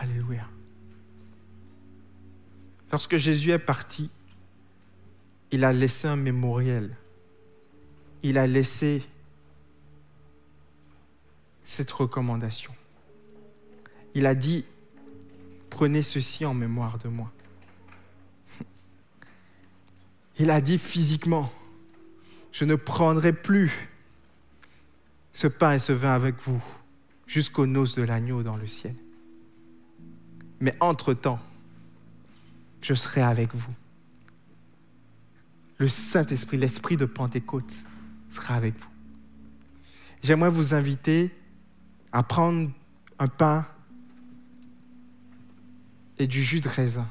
Alléluia. Lorsque Jésus est parti, il a laissé un mémoriel. Il a laissé cette recommandation. Il a dit, prenez ceci en mémoire de moi. Il a dit physiquement, je ne prendrai plus ce pain et ce vin avec vous jusqu'aux noces de l'agneau dans le ciel. Mais entre-temps, je serai avec vous. Le Saint-Esprit, l'Esprit de Pentecôte sera avec vous. J'aimerais vous inviter à prendre un pain et du jus de raisin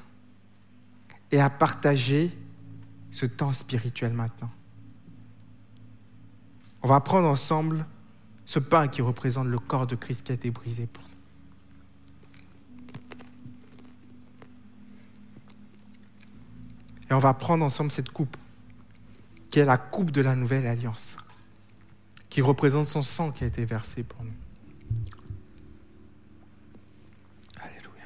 et à partager ce temps spirituel maintenant. On va prendre ensemble ce pain qui représente le corps de Christ qui a été brisé pour Et on va prendre ensemble cette coupe, qui est la coupe de la nouvelle alliance, qui représente son sang qui a été versé pour nous. Alléluia.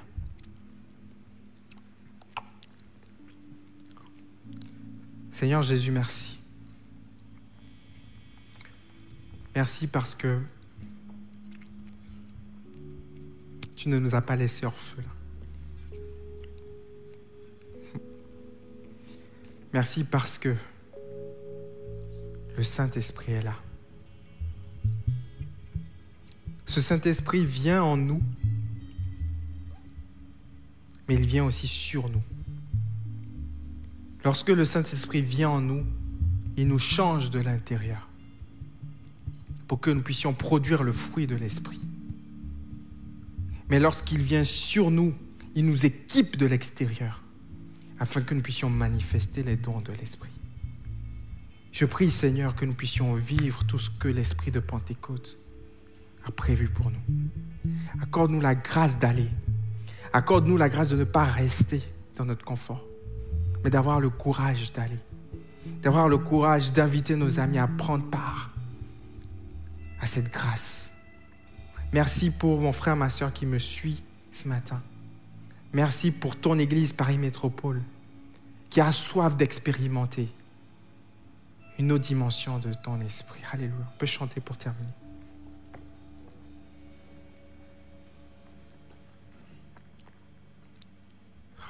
Seigneur Jésus, merci. Merci parce que tu ne nous as pas laissés orphelins. Merci parce que le Saint-Esprit est là. Ce Saint-Esprit vient en nous, mais il vient aussi sur nous. Lorsque le Saint-Esprit vient en nous, il nous change de l'intérieur pour que nous puissions produire le fruit de l'Esprit. Mais lorsqu'il vient sur nous, il nous équipe de l'extérieur afin que nous puissions manifester les dons de l'Esprit. Je prie, Seigneur, que nous puissions vivre tout ce que l'Esprit de Pentecôte a prévu pour nous. Accorde-nous la grâce d'aller. Accorde-nous la grâce de ne pas rester dans notre confort, mais d'avoir le courage d'aller. D'avoir le courage d'inviter nos amis à prendre part à cette grâce. Merci pour mon frère, ma soeur qui me suit ce matin. Merci pour ton Église Paris Métropole qui a soif d'expérimenter une autre dimension de ton esprit. Alléluia. On peut chanter pour terminer.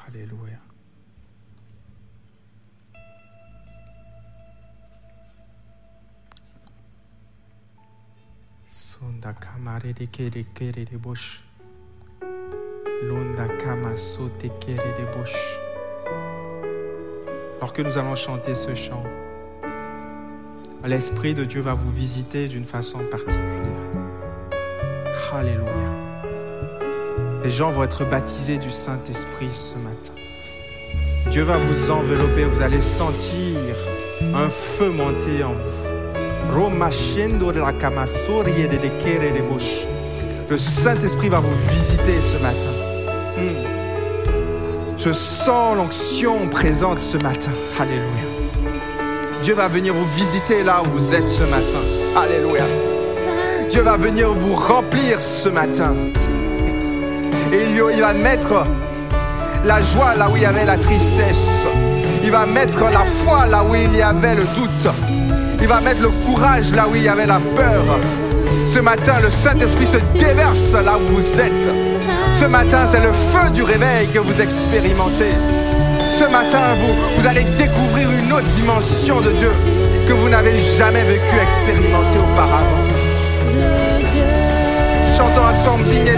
Alléluia. Sonda kamare de kere kere de bosh. Londa kama sote kere de. Alors que nous allons chanter ce chant, l'Esprit de Dieu va vous visiter d'une façon particulière. Alléluia. Les gens vont être baptisés du Saint-Esprit ce matin. Dieu va vous envelopper, vous allez sentir un feu monter en vous. Le Saint-Esprit va vous visiter ce matin. Hmm. Je sens l'onction présente ce matin. Alléluia. Dieu va venir vous visiter là où vous êtes ce matin. Alléluia. Dieu va venir vous remplir ce matin. Et il il va mettre la joie là où il y avait la tristesse. Il va mettre la foi là où il y avait le doute. Il va mettre le courage là où il y avait la peur. Ce matin, le Saint-Esprit se déverse là où vous êtes. Ce matin, c'est le feu du réveil que vous expérimentez. Ce matin, vous, allez découvrir une autre dimension de Dieu que vous n'avez jamais vécu expérimenter auparavant. Chantons ensemble, digne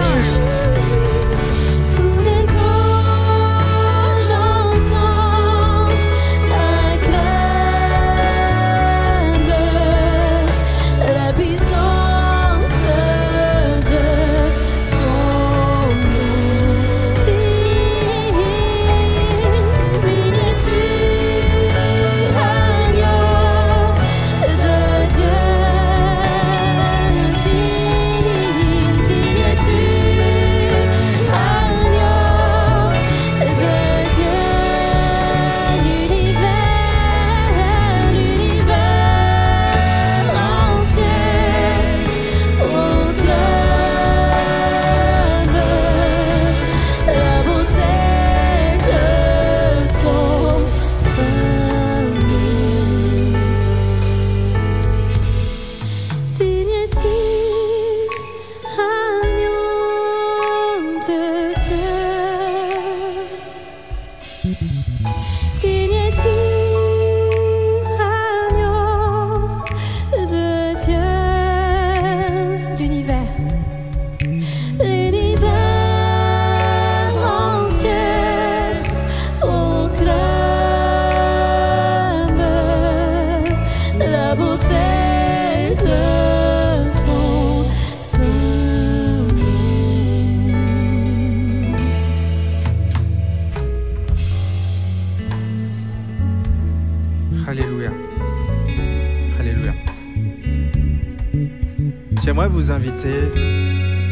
vous inviter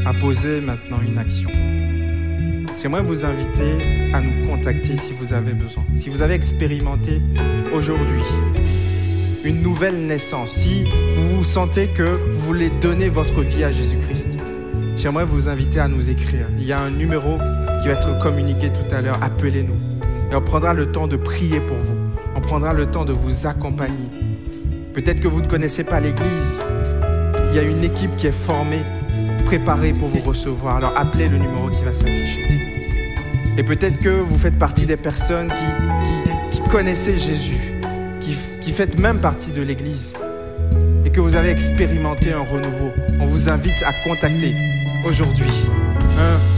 à poser maintenant une action. J'aimerais vous inviter à nous contacter si vous avez besoin. Si vous avez expérimenté aujourd'hui une nouvelle naissance, si vous vous sentez que vous voulez donner votre vie à Jésus-Christ, j'aimerais vous inviter à nous écrire. Il y a un numéro qui va être communiqué tout à l'heure. Appelez-nous. Et on prendra le temps de prier pour vous. On prendra le temps de vous accompagner. Peut-être que vous ne connaissez pas l'Église. Il y a une équipe qui est formée, préparée pour vous recevoir. Alors appelez le numéro qui va s'afficher. Et peut-être que vous faites partie des personnes qui, qui, connaissaient Jésus, qui, qui faites même partie de l'Église et que vous avez expérimenté un renouveau. On vous invite à contacter aujourd'hui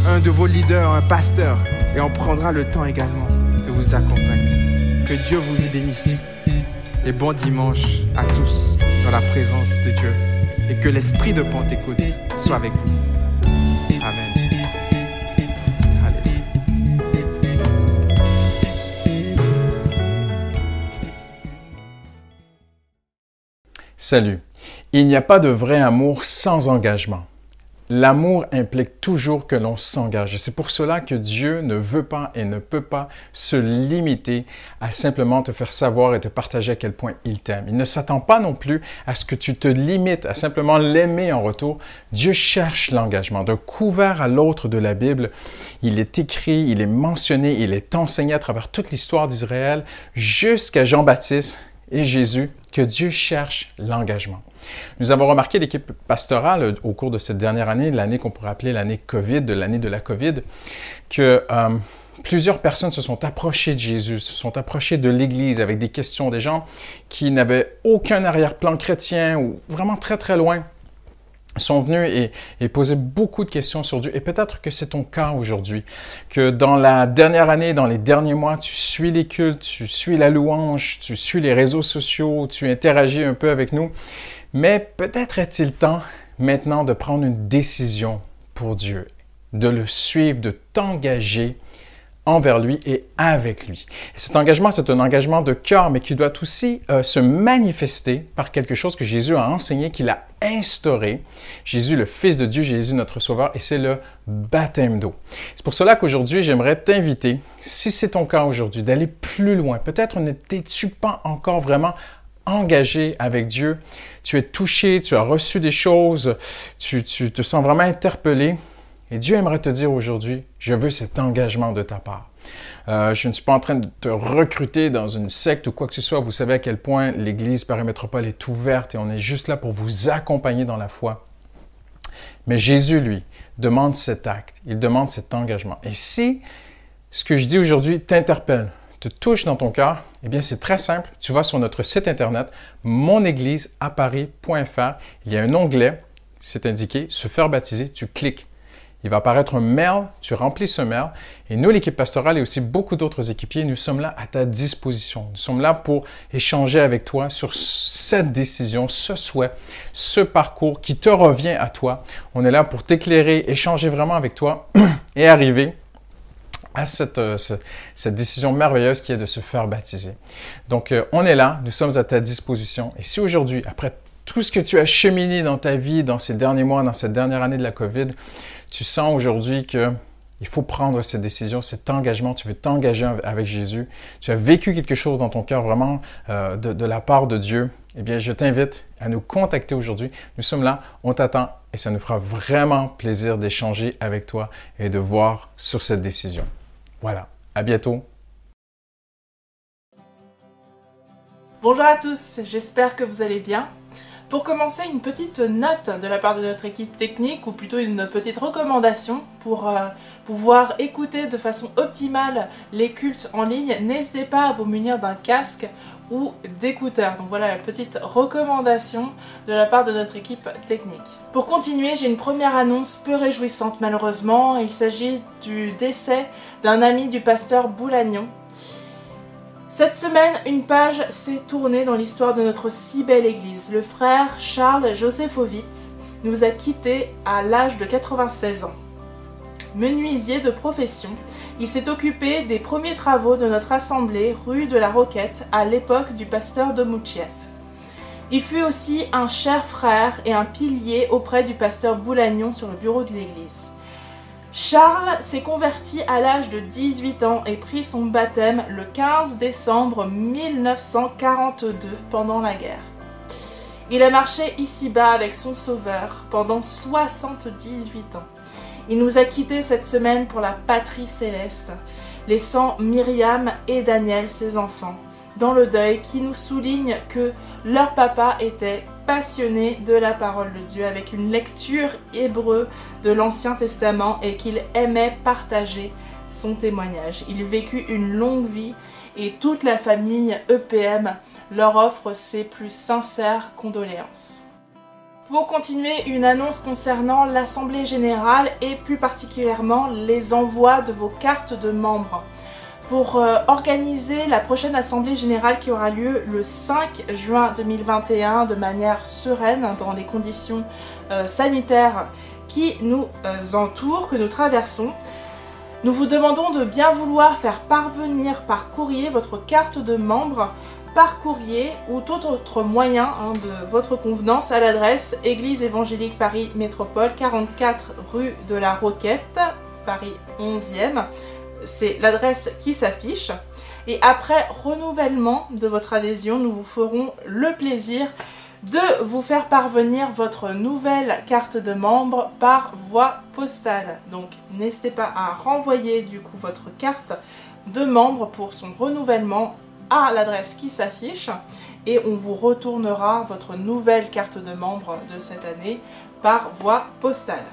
un, un de vos leaders, un pasteur, et on prendra le temps également de vous accompagner. Que Dieu vous bénisse et bon dimanche à tous dans la présence de Dieu et que l'esprit de Pentecôte soit avec vous. Amen. Salut. Il n'y a pas de vrai amour sans engagement. L'amour implique toujours que l'on s'engage. C'est pour cela que Dieu ne veut pas et ne peut pas se limiter à simplement te faire savoir et te partager à quel point il t'aime. Il ne s'attend pas non plus à ce que tu te limites à simplement l'aimer en retour. Dieu cherche l'engagement. D'un couvert à l'autre de la Bible, il est écrit, il est mentionné, il est enseigné à travers toute l'histoire d'Israël jusqu'à Jean-Baptiste et Jésus que Dieu cherche l'engagement. Nous avons remarqué l'équipe pastorale euh, au cours de cette dernière année, l'année qu'on pourrait appeler l'année COVID, de l'année de la COVID, que euh, plusieurs personnes se sont approchées de Jésus, se sont approchées de l'Église avec des questions, des gens qui n'avaient aucun arrière-plan chrétien ou vraiment très très loin sont venus et, et posaient beaucoup de questions sur Dieu. Et peut-être que c'est ton cas aujourd'hui, que dans la dernière année, dans les derniers mois, tu suis les cultes, tu suis la louange, tu suis les réseaux sociaux, tu interagis un peu avec nous. Mais peut-être est-il temps maintenant de prendre une décision pour Dieu, de le suivre, de t'engager envers lui et avec lui. Et cet engagement, c'est un engagement de cœur, mais qui doit aussi euh, se manifester par quelque chose que Jésus a enseigné, qu'il a instauré. Jésus, le Fils de Dieu, Jésus, notre Sauveur, et c'est le baptême d'eau. C'est pour cela qu'aujourd'hui, j'aimerais t'inviter, si c'est ton cas aujourd'hui, d'aller plus loin. Peut-être ne t'es-tu pas encore vraiment engagé avec Dieu, tu es touché, tu as reçu des choses, tu, tu te sens vraiment interpellé. Et Dieu aimerait te dire aujourd'hui, je veux cet engagement de ta part. Euh, je ne suis pas en train de te recruter dans une secte ou quoi que ce soit. Vous savez à quel point l'Église Paris Métropole est ouverte et on est juste là pour vous accompagner dans la foi. Mais Jésus, lui, demande cet acte, il demande cet engagement. Et si ce que je dis aujourd'hui t'interpelle, te touche dans ton cœur, eh bien c'est très simple. Tu vas sur notre site internet monégliseaparis.fr. Il y a un onglet, c'est indiqué, se faire baptiser, tu cliques. Il va apparaître un mail, tu remplis ce mail. Et nous, l'équipe pastorale et aussi beaucoup d'autres équipiers, nous sommes là à ta disposition. Nous sommes là pour échanger avec toi sur cette décision, ce souhait, ce parcours qui te revient à toi. On est là pour t'éclairer, échanger vraiment avec toi [clears throat] et arriver à cette, euh, ce- cette décision merveilleuse qui est de se faire baptiser. Donc, euh, on est là, nous sommes à ta disposition. Et si aujourd'hui, après tout ce que tu as cheminé dans ta vie, dans ces derniers mois, dans cette dernière année de la COVID, tu sens aujourd'hui que il faut prendre cette décision, cet engagement, tu veux t'engager avec Jésus, tu as vécu quelque chose dans ton cœur vraiment euh, de, de la part de Dieu, eh bien, je t'invite à nous contacter aujourd'hui. Nous sommes là, on t'attend et ça nous fera vraiment plaisir d'échanger avec toi et de voir sur cette décision. Voilà, à bientôt. Bonjour à tous, j'espère que vous allez bien. Pour commencer, une petite note de la part de notre équipe technique, ou plutôt une petite recommandation pour euh, pouvoir écouter de façon optimale les cultes en ligne. N'hésitez pas à vous munir d'un casque ou d'écouteurs. Donc voilà la petite recommandation de la part de notre équipe technique. Pour continuer, j'ai une première annonce peu réjouissante malheureusement. Il s'agit du décès d'un ami du pasteur Boulagnon. Cette semaine, une page s'est tournée dans l'histoire de notre si belle église. Le frère Charles Josephovitz nous a quittés à l'âge de 96 ans. Menuisier de profession, il s'est occupé des premiers travaux de notre assemblée rue de la Roquette à l'époque du pasteur Domoutchiev. Il fut aussi un cher frère et un pilier auprès du pasteur Boulagnon sur le bureau de l'église. Charles s'est converti à l'âge de 18 ans et prit son baptême le 15 décembre 1942 pendant la guerre. Il a marché ici-bas avec son Sauveur pendant 78 ans. Il nous a quittés cette semaine pour la patrie céleste, laissant Myriam et Daniel, ses enfants, dans le deuil qui nous souligne que leur papa était passionné de la parole de Dieu avec une lecture hébreu de l'Ancien Testament et qu'il aimait partager son témoignage. Il vécut une longue vie et toute la famille EPM leur offre ses plus sincères condoléances. Pour continuer, une annonce concernant l'Assemblée Générale et plus particulièrement les envois de vos cartes de membres. Pour euh, organiser la prochaine Assemblée Générale qui aura lieu le 5 juin 2021 de manière sereine dans les conditions euh, sanitaires qui nous euh, entourent, que nous traversons, nous vous demandons de bien vouloir faire parvenir par courrier votre carte de membre par courrier ou tout autre moyen hein, de votre convenance à l'adresse Église évangélique Paris Métropole 44 rue de la Roquette, Paris 11e. C'est l'adresse qui s'affiche. Et après renouvellement de votre adhésion, nous vous ferons le plaisir de vous faire parvenir votre nouvelle carte de membre par voie postale. Donc n'hésitez pas à renvoyer du coup votre carte de membre pour son renouvellement à l'adresse qui s'affiche et on vous retournera votre nouvelle carte de membre de cette année par voie postale.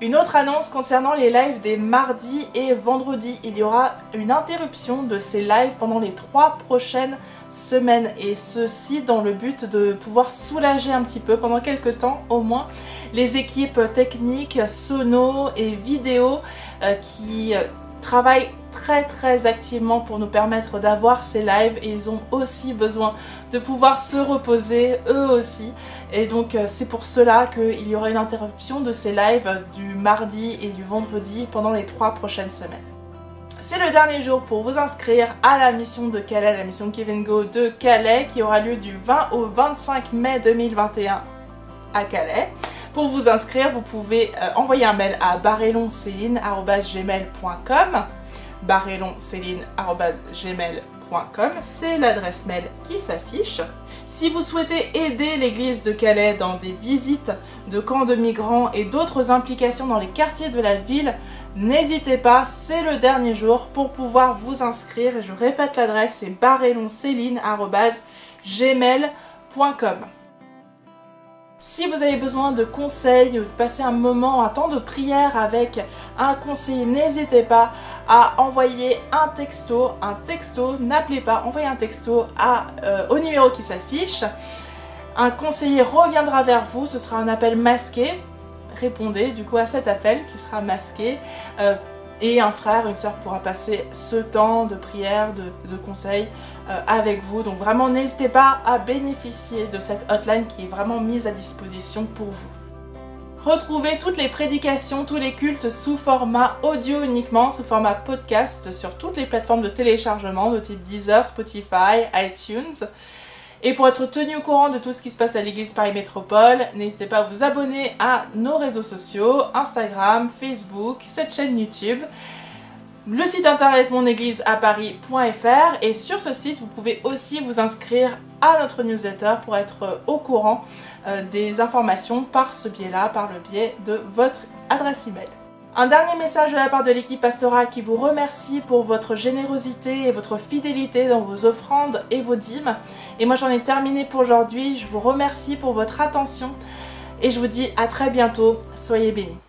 Une autre annonce concernant les lives des mardis et vendredis. Il y aura une interruption de ces lives pendant les trois prochaines semaines et ceci dans le but de pouvoir soulager un petit peu pendant quelques temps au moins les équipes techniques, sono et vidéo euh, qui euh, travaillent très très activement pour nous permettre d'avoir ces lives et ils ont aussi besoin de pouvoir se reposer eux aussi et donc euh, c'est pour cela qu'il y aura une interruption de ces lives du mardi et du vendredi pendant les trois prochaines semaines. C'est le dernier jour pour vous inscrire à la mission de Calais, la mission Kevin Go de Calais qui aura lieu du 20 au 25 mai 2021 à Calais. Pour vous inscrire, vous pouvez euh, envoyer un mail à barrelonceline.gmail.com barrelonceline.gmail.com C'est l'adresse mail qui s'affiche. Si vous souhaitez aider l'église de Calais dans des visites de camps de migrants et d'autres implications dans les quartiers de la ville, n'hésitez pas, c'est le dernier jour pour pouvoir vous inscrire. Je répète l'adresse, c'est barrelonceline.gmail.com. Si vous avez besoin de conseils, de passer un moment, un temps de prière avec un conseiller, n'hésitez pas à envoyer un texto. Un texto, n'appelez pas, envoyez un texto euh, au numéro qui s'affiche. Un conseiller reviendra vers vous, ce sera un appel masqué. Répondez du coup à cet appel qui sera masqué. Euh, et un frère, une soeur pourra passer ce temps de prière, de, conseils euh, avec vous. Donc vraiment, n'hésitez pas à bénéficier de cette hotline qui est vraiment mise à disposition pour vous. Retrouvez toutes les prédications, tous les cultes sous format audio uniquement, sous format podcast sur toutes les plateformes de téléchargement de type Deezer, Spotify, iTunes. Et pour être tenu au courant de tout ce qui se passe à l'église Paris Métropole, n'hésitez pas à vous abonner à nos réseaux sociaux, Instagram, Facebook, cette chaîne YouTube le site internet monégliseaparis.fr et sur ce site vous pouvez aussi vous inscrire à notre newsletter pour être au courant euh, des informations par ce biais-là, par le biais de votre adresse email. Un dernier message de la part de l'équipe pastorale qui vous remercie pour votre générosité et votre fidélité dans vos offrandes et vos dîmes. Et moi j'en ai terminé pour aujourd'hui. Je vous remercie pour votre attention et je vous dis à très bientôt. Soyez bénis.